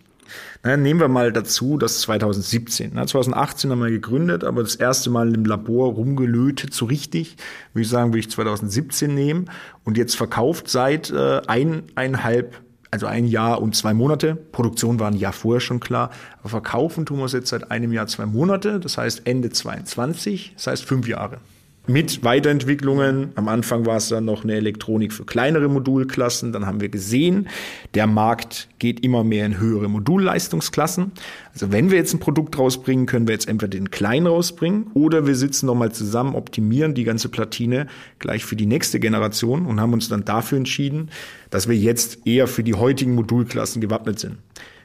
Na, nehmen wir mal dazu, dass 2017. Na, 2018 haben wir gegründet, aber das erste Mal im Labor rumgelötet, so richtig, würde ich sagen, würde ich 2017 nehmen und jetzt verkauft seit äh, eineinhalb also ein Jahr und zwei Monate. Produktion war ein Jahr vorher schon klar. Aber verkaufen tun wir es jetzt seit einem Jahr, zwei Monate. Das heißt Ende 22. Das heißt fünf Jahre mit Weiterentwicklungen. Am Anfang war es dann noch eine Elektronik für kleinere Modulklassen. Dann haben wir gesehen, der Markt geht immer mehr in höhere Modulleistungsklassen. Also wenn wir jetzt ein Produkt rausbringen, können wir jetzt entweder den kleinen rausbringen oder wir sitzen nochmal zusammen, optimieren die ganze Platine gleich für die nächste Generation und haben uns dann dafür entschieden, dass wir jetzt eher für die heutigen Modulklassen gewappnet sind.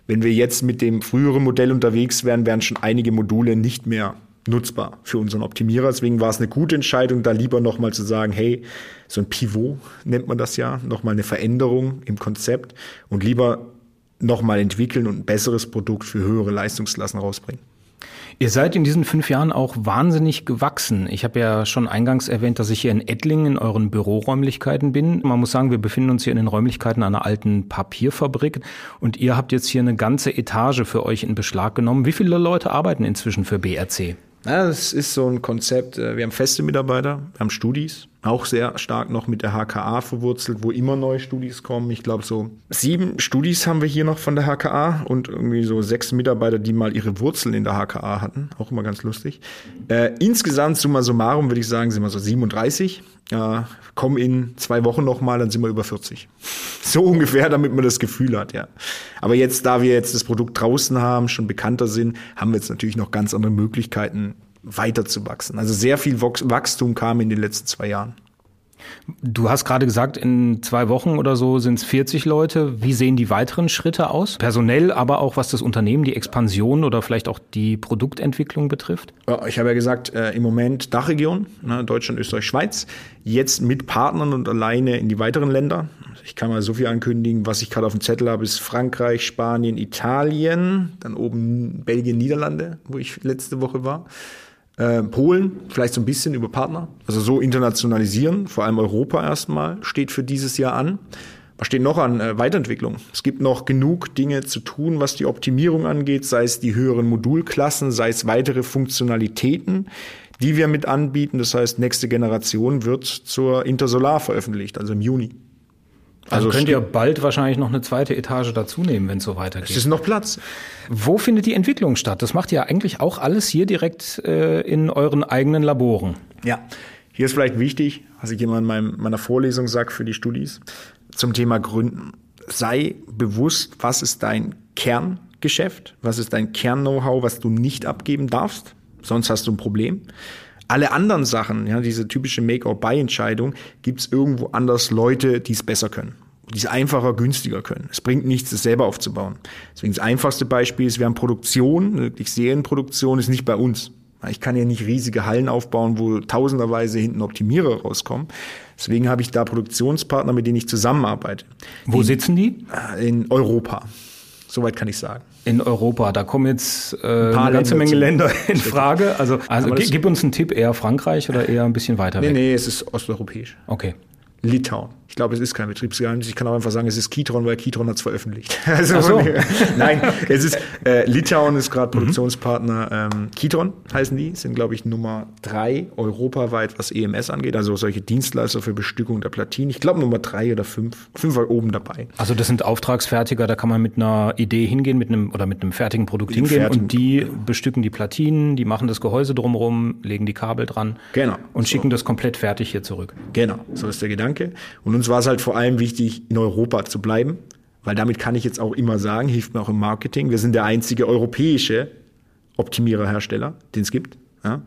Wenn wir jetzt mit dem früheren Modell unterwegs wären, wären schon einige Module nicht mehr nutzbar für unseren Optimierer. Deswegen war es eine gute Entscheidung, da lieber nochmal zu sagen, hey, so ein Pivot nennt man das ja, nochmal eine Veränderung im Konzept und lieber nochmal entwickeln und ein besseres Produkt für höhere Leistungsklassen rausbringen. Ihr seid in diesen fünf Jahren auch wahnsinnig gewachsen. Ich habe ja schon eingangs erwähnt, dass ich hier in Ettlingen in euren Büroräumlichkeiten bin. Man muss sagen, wir befinden uns hier in den Räumlichkeiten einer alten Papierfabrik und ihr habt jetzt hier eine ganze Etage für euch in Beschlag genommen. Wie viele Leute arbeiten inzwischen für BRC? Ja, das ist so ein Konzept. Äh, wir haben feste Mitarbeiter, wir haben Studis, auch sehr stark noch mit der HKA verwurzelt, wo immer neue Studis kommen. Ich glaube, so sieben Studis haben wir hier noch von der HKA und irgendwie so sechs Mitarbeiter, die mal ihre Wurzeln in der HKA hatten. Auch immer ganz lustig. Äh, insgesamt, summa summarum, würde ich sagen, sind wir so 37. Äh, kommen in zwei Wochen noch mal, dann sind wir über 40. So ungefähr, damit man das Gefühl hat, ja. Aber jetzt, da wir jetzt das Produkt draußen haben, schon bekannter sind, haben wir jetzt natürlich noch ganz andere Möglichkeiten, weiter zu wachsen. Also sehr viel Wachstum kam in den letzten zwei Jahren. Du hast gerade gesagt, in zwei Wochen oder so sind es 40 Leute. Wie sehen die weiteren Schritte aus? Personell, aber auch was das Unternehmen, die Expansion oder vielleicht auch die Produktentwicklung betrifft? Ich habe ja gesagt, äh, im Moment Dachregion, ne, Deutschland, Österreich, Schweiz. Jetzt mit Partnern und alleine in die weiteren Länder. Ich kann mal so viel ankündigen, was ich gerade auf dem Zettel habe, ist Frankreich, Spanien, Italien, dann oben Belgien, Niederlande, wo ich letzte Woche war. Äh, Polen, vielleicht so ein bisschen über Partner. Also so internationalisieren, vor allem Europa erstmal, steht für dieses Jahr an. Was steht noch an äh, Weiterentwicklung? Es gibt noch genug Dinge zu tun, was die Optimierung angeht, sei es die höheren Modulklassen, sei es weitere Funktionalitäten, die wir mit anbieten. Das heißt, nächste Generation wird zur Intersolar veröffentlicht, also im Juni. Also, also könnt ihr bald wahrscheinlich noch eine zweite Etage dazu nehmen, wenn es so weitergeht. Es ist noch Platz. Wo findet die Entwicklung statt? Das macht ihr eigentlich auch alles hier direkt äh, in euren eigenen Laboren. Ja, hier ist vielleicht wichtig, was ich immer in meinem, meiner Vorlesung sage für die Studis, zum Thema Gründen. Sei bewusst, was ist dein Kerngeschäft, was ist dein Kern-Know-how, was du nicht abgeben darfst, sonst hast du ein Problem. Alle anderen Sachen, ja, diese typische Make-or-Buy-Entscheidung, gibt es irgendwo anders Leute, die es besser können die es einfacher, günstiger können. Es bringt nichts, es selber aufzubauen. Deswegen das einfachste Beispiel ist, wir haben Produktion, wirklich Serienproduktion ist nicht bei uns. Ich kann ja nicht riesige Hallen aufbauen, wo tausenderweise hinten Optimierer rauskommen. Deswegen habe ich da Produktionspartner, mit denen ich zusammenarbeite. Wo in, sitzen die? In Europa. Soweit kann ich sagen. In Europa, da kommen jetzt äh, ein eine ganze Menge Länder in Frage. Also, also gib uns einen Tipp, eher Frankreich oder eher ein bisschen weiter nee, weg? Nee, nee, es ist osteuropäisch. Okay. Litauen. Ich glaube, es ist kein Betriebsgeheimnis. Ich kann auch einfach sagen, es ist Kitron, weil Kitron hat es veröffentlicht. Also so. nein, es ist äh, Litauen ist gerade mhm. Produktionspartner. Ähm, Kitron heißen die, sind glaube ich Nummer drei europaweit, was EMS angeht. Also solche Dienstleister für Bestückung der Platinen. Ich glaube Nummer drei oder fünf, fünf war oben dabei. Also das sind Auftragsfertiger. Da kann man mit einer Idee hingehen, mit einem oder mit einem fertigen Produkt hingehen fertigen und die bestücken die Platinen, die machen das Gehäuse drumherum, legen die Kabel dran. Genau. Und so. schicken das komplett fertig hier zurück. Genau, so ist der Gedanke. Und uns war es halt vor allem wichtig, in Europa zu bleiben, weil damit kann ich jetzt auch immer sagen, hilft mir auch im Marketing. Wir sind der einzige europäische Optimiererhersteller, den es gibt. Ja.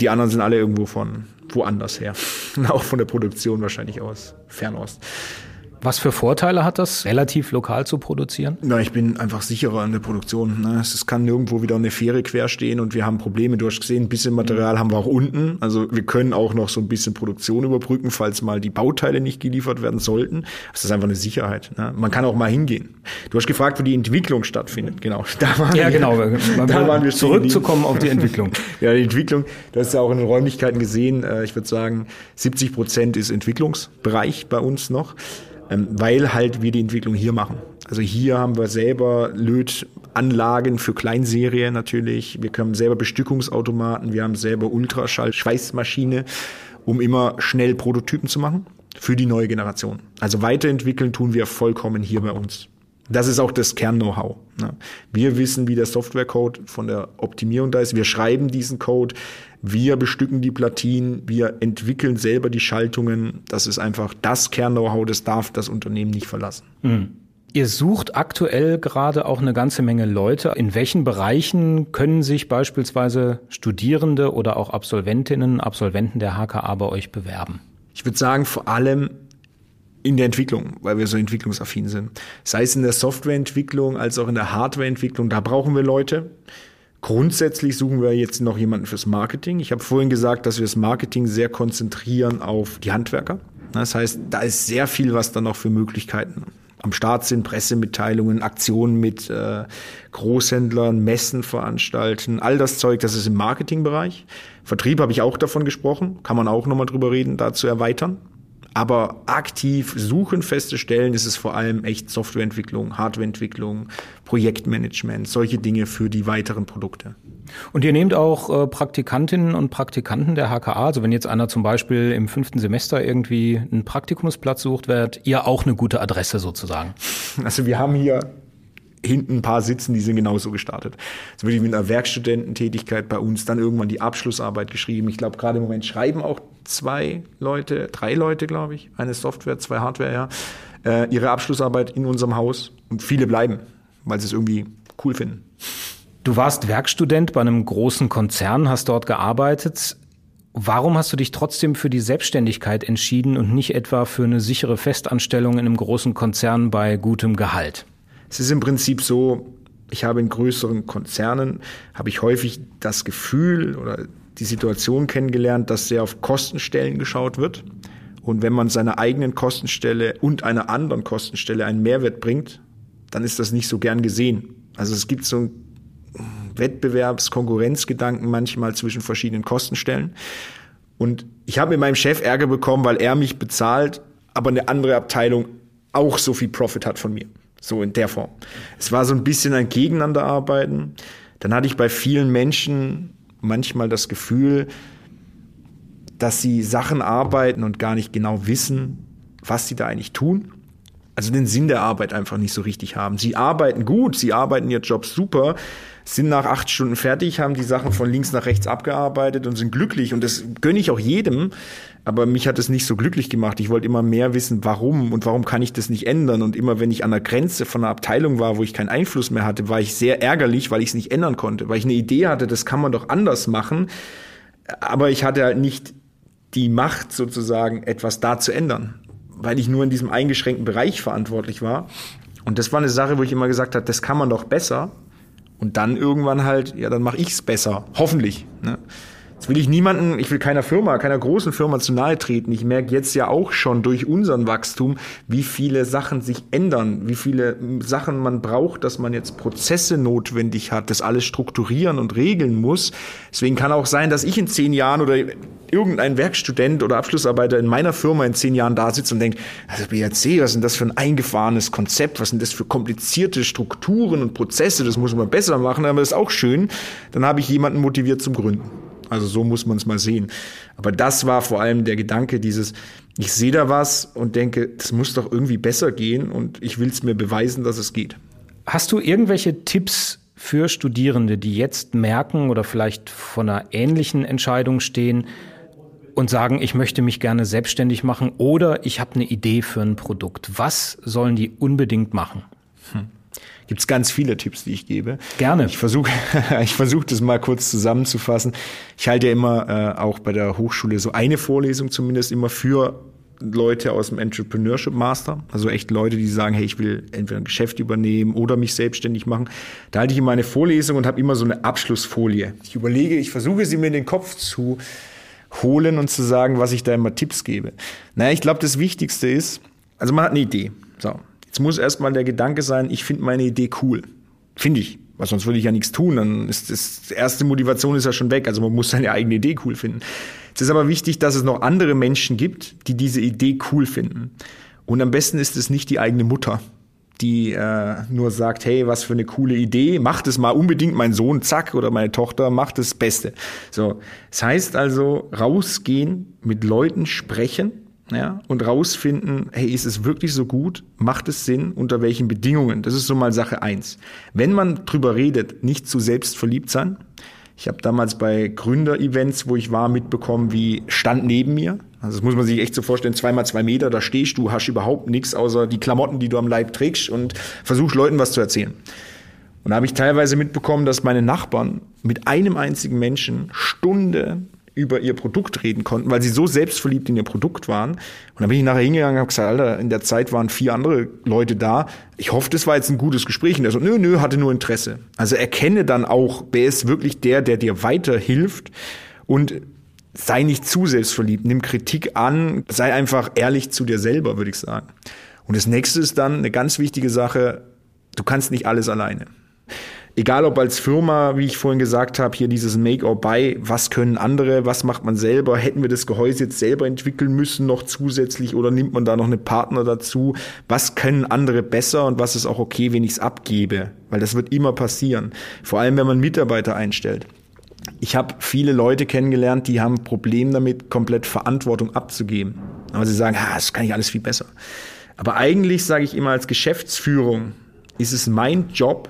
Die anderen sind alle irgendwo von woanders her. auch von der Produktion wahrscheinlich aus Fernost. Was für Vorteile hat das, relativ lokal zu produzieren? Na, ich bin einfach sicherer in der Produktion. Ne? Es kann nirgendwo wieder eine Fähre quer stehen und wir haben Probleme. Du hast gesehen, ein bisschen Material haben wir auch unten. Also wir können auch noch so ein bisschen Produktion überbrücken, falls mal die Bauteile nicht geliefert werden sollten. Das ist einfach eine Sicherheit. Ne? Man kann auch mal hingehen. Du hast gefragt, wo die Entwicklung stattfindet. Genau. Da waren ja, wir, genau. Da waren wir zurückzukommen auf die Entwicklung. ja, die Entwicklung. Du hast ja auch in den Räumlichkeiten gesehen. Äh, ich würde sagen, 70 Prozent ist Entwicklungsbereich bei uns noch weil halt wir die Entwicklung hier machen. Also hier haben wir selber Lötanlagen für Kleinserie natürlich. Wir können selber Bestückungsautomaten, wir haben selber Ultraschall-Schweißmaschine, um immer schnell Prototypen zu machen für die neue Generation. Also weiterentwickeln tun wir vollkommen hier bei uns. Das ist auch das Kern-Know-how. Ne? Wir wissen, wie der Softwarecode von der Optimierung da ist. Wir schreiben diesen Code, wir bestücken die Platinen, wir entwickeln selber die Schaltungen. Das ist einfach das Kern-Know-how, das darf das Unternehmen nicht verlassen. Mhm. Ihr sucht aktuell gerade auch eine ganze Menge Leute. In welchen Bereichen können sich beispielsweise Studierende oder auch Absolventinnen, Absolventen der HKA bei euch bewerben? Ich würde sagen, vor allem in der Entwicklung, weil wir so entwicklungsaffin sind. Sei es in der Softwareentwicklung als auch in der Hardwareentwicklung, da brauchen wir Leute. Grundsätzlich suchen wir jetzt noch jemanden fürs Marketing. Ich habe vorhin gesagt, dass wir das Marketing sehr konzentrieren auf die Handwerker. Das heißt, da ist sehr viel, was da noch für Möglichkeiten am Start sind, Pressemitteilungen, Aktionen mit äh, Großhändlern, Messen veranstalten, all das Zeug, das ist im Marketingbereich. Vertrieb habe ich auch davon gesprochen, kann man auch nochmal drüber reden, da zu erweitern. Aber aktiv suchen, feste Stellen ist es vor allem echt Softwareentwicklung, Hardwareentwicklung, Projektmanagement, solche Dinge für die weiteren Produkte. Und ihr nehmt auch äh, Praktikantinnen und Praktikanten der HKA, also wenn jetzt einer zum Beispiel im fünften Semester irgendwie einen Praktikumsplatz sucht, werdet ihr auch eine gute Adresse sozusagen? Also wir haben hier hinten ein paar sitzen, die sind genauso gestartet. So wirklich mit einer Werkstudententätigkeit bei uns, dann irgendwann die Abschlussarbeit geschrieben. Ich glaube, gerade im Moment schreiben auch zwei Leute, drei Leute, glaube ich, eine Software, zwei Hardware, ja, äh, ihre Abschlussarbeit in unserem Haus und viele bleiben, weil sie es irgendwie cool finden. Du warst Werkstudent bei einem großen Konzern, hast dort gearbeitet. Warum hast du dich trotzdem für die Selbstständigkeit entschieden und nicht etwa für eine sichere Festanstellung in einem großen Konzern bei gutem Gehalt? Es ist im Prinzip so, ich habe in größeren Konzernen, habe ich häufig das Gefühl oder die Situation kennengelernt, dass sehr auf Kostenstellen geschaut wird. Und wenn man seiner eigenen Kostenstelle und einer anderen Kostenstelle einen Mehrwert bringt, dann ist das nicht so gern gesehen. Also es gibt so einen Wettbewerbskonkurrenzgedanken manchmal zwischen verschiedenen Kostenstellen. Und ich habe mit meinem Chef Ärger bekommen, weil er mich bezahlt, aber eine andere Abteilung auch so viel Profit hat von mir. So in der Form. Es war so ein bisschen ein Gegeneinanderarbeiten. Dann hatte ich bei vielen Menschen manchmal das Gefühl, dass sie Sachen arbeiten und gar nicht genau wissen, was sie da eigentlich tun. Also den Sinn der Arbeit einfach nicht so richtig haben. Sie arbeiten gut, sie arbeiten ihr Job super, sind nach acht Stunden fertig, haben die Sachen von links nach rechts abgearbeitet und sind glücklich. Und das gönne ich auch jedem. Aber mich hat es nicht so glücklich gemacht. Ich wollte immer mehr wissen, warum und warum kann ich das nicht ändern. Und immer wenn ich an der Grenze von einer Abteilung war, wo ich keinen Einfluss mehr hatte, war ich sehr ärgerlich, weil ich es nicht ändern konnte. Weil ich eine Idee hatte, das kann man doch anders machen. Aber ich hatte halt nicht die Macht sozusagen, etwas da zu ändern. Weil ich nur in diesem eingeschränkten Bereich verantwortlich war. Und das war eine Sache, wo ich immer gesagt habe, das kann man doch besser. Und dann irgendwann halt, ja, dann mache ich's besser. Hoffentlich. Ne? Jetzt will ich niemanden, ich will keiner Firma, keiner großen Firma zu nahe treten. Ich merke jetzt ja auch schon durch unseren Wachstum, wie viele Sachen sich ändern, wie viele Sachen man braucht, dass man jetzt Prozesse notwendig hat, das alles strukturieren und regeln muss. Deswegen kann auch sein, dass ich in zehn Jahren oder irgendein Werkstudent oder Abschlussarbeiter in meiner Firma in zehn Jahren da sitzt und denkt, also BRC, was denn das für ein eingefahrenes Konzept, was sind das für komplizierte Strukturen und Prozesse, das muss man besser machen, aber das ist auch schön. Dann habe ich jemanden motiviert zum Gründen. Also so muss man es mal sehen. Aber das war vor allem der Gedanke dieses, ich sehe da was und denke, das muss doch irgendwie besser gehen und ich will es mir beweisen, dass es geht. Hast du irgendwelche Tipps für Studierende, die jetzt merken oder vielleicht vor einer ähnlichen Entscheidung stehen und sagen, ich möchte mich gerne selbstständig machen oder ich habe eine Idee für ein Produkt? Was sollen die unbedingt machen? Hm gibt es ganz viele Tipps, die ich gebe. Gerne. Ich versuche ich versuch das mal kurz zusammenzufassen. Ich halte ja immer äh, auch bei der Hochschule so eine Vorlesung zumindest immer für Leute aus dem Entrepreneurship Master, also echt Leute, die sagen, hey, ich will entweder ein Geschäft übernehmen oder mich selbstständig machen. Da halte ich immer eine Vorlesung und habe immer so eine Abschlussfolie. Ich überlege, ich versuche sie mir in den Kopf zu holen und zu sagen, was ich da immer Tipps gebe. Naja, ich glaube, das Wichtigste ist, also man hat eine Idee. So, Jetzt muss erstmal der Gedanke sein, ich finde meine Idee cool. Finde ich. Weil sonst würde ich ja nichts tun. Dann ist das erste Motivation ist ja schon weg. Also man muss seine eigene Idee cool finden. Es ist aber wichtig, dass es noch andere Menschen gibt, die diese Idee cool finden. Und am besten ist es nicht die eigene Mutter, die äh, nur sagt, hey, was für eine coole Idee, macht es mal unbedingt mein Sohn, zack, oder meine Tochter, macht das Beste. So, das heißt also rausgehen, mit Leuten sprechen, ja, und rausfinden, hey, ist es wirklich so gut? Macht es Sinn? Unter welchen Bedingungen? Das ist so mal Sache eins. Wenn man drüber redet, nicht zu selbstverliebt sein. Ich habe damals bei Gründer-Events, wo ich war, mitbekommen, wie stand neben mir. Also das muss man sich echt so vorstellen, zweimal zwei Meter, da stehst du, hast überhaupt nichts außer die Klamotten, die du am Leib trägst und versuchst Leuten was zu erzählen. Und da habe ich teilweise mitbekommen, dass meine Nachbarn mit einem einzigen Menschen Stunde über ihr Produkt reden konnten, weil sie so selbstverliebt in ihr Produkt waren. Und dann bin ich nachher hingegangen und habe gesagt, Alter, in der Zeit waren vier andere Leute da. Ich hoffe, das war jetzt ein gutes Gespräch. Und er so, nö, nö, hatte nur Interesse. Also erkenne dann auch, wer ist wirklich der, der dir weiterhilft und sei nicht zu selbstverliebt. Nimm Kritik an, sei einfach ehrlich zu dir selber, würde ich sagen. Und das nächste ist dann eine ganz wichtige Sache, du kannst nicht alles alleine egal ob als Firma, wie ich vorhin gesagt habe, hier dieses Make or Buy, was können andere, was macht man selber, hätten wir das Gehäuse jetzt selber entwickeln müssen noch zusätzlich oder nimmt man da noch eine Partner dazu, was können andere besser und was ist auch okay, wenn ich es abgebe, weil das wird immer passieren, vor allem wenn man Mitarbeiter einstellt. Ich habe viele Leute kennengelernt, die haben ein Problem damit, komplett Verantwortung abzugeben. Aber sie sagen, ah, das kann ich alles viel besser. Aber eigentlich sage ich immer als Geschäftsführung, ist es mein Job,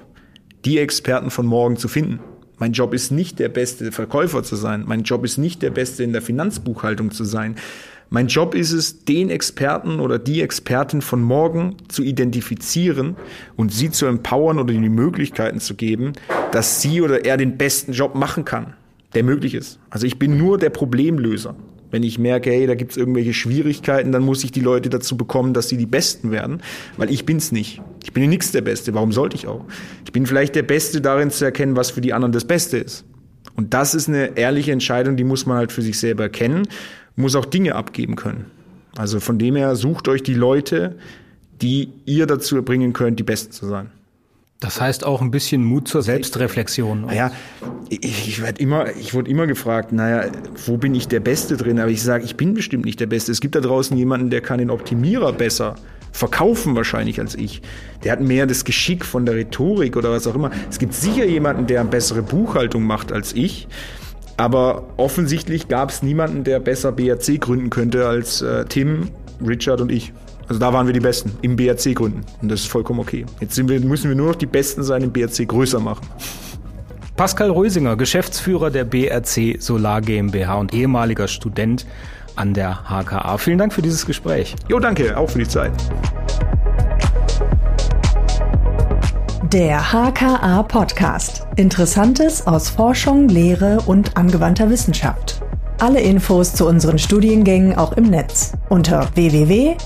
die Experten von morgen zu finden. Mein Job ist nicht der beste Verkäufer zu sein. Mein Job ist nicht der beste in der Finanzbuchhaltung zu sein. Mein Job ist es, den Experten oder die Expertin von morgen zu identifizieren und sie zu empowern oder ihnen die Möglichkeiten zu geben, dass sie oder er den besten Job machen kann, der möglich ist. Also ich bin nur der Problemlöser. Wenn ich merke, hey, da gibt's irgendwelche Schwierigkeiten, dann muss ich die Leute dazu bekommen, dass sie die Besten werden, weil ich bin's nicht. Ich bin nix der Beste. Warum sollte ich auch? Ich bin vielleicht der Beste darin zu erkennen, was für die anderen das Beste ist. Und das ist eine ehrliche Entscheidung, die muss man halt für sich selber erkennen, muss auch Dinge abgeben können. Also von dem her sucht euch die Leute, die ihr dazu bringen könnt, die Besten zu sein. Das heißt auch ein bisschen Mut zur Selbstreflexion. Naja, ich, ich werde immer, ich wurde immer gefragt, naja, wo bin ich der Beste drin? Aber ich sage, ich bin bestimmt nicht der Beste. Es gibt da draußen jemanden, der kann den Optimierer besser verkaufen wahrscheinlich als ich. Der hat mehr das Geschick von der Rhetorik oder was auch immer. Es gibt sicher jemanden, der eine bessere Buchhaltung macht als ich. Aber offensichtlich gab es niemanden, der besser BRC gründen könnte als äh, Tim, Richard und ich. Also da waren wir die Besten im BRC gründen und das ist vollkommen okay. Jetzt sind wir, müssen wir nur noch die Besten sein, im BRC größer machen. Pascal Rösinger, Geschäftsführer der BRC Solar GmbH und ehemaliger Student an der HKA. Vielen Dank für dieses Gespräch. Jo, danke, auch für die Zeit. Der HKA Podcast. Interessantes aus Forschung, Lehre und angewandter Wissenschaft. Alle Infos zu unseren Studiengängen auch im Netz unter www.h-ka.de.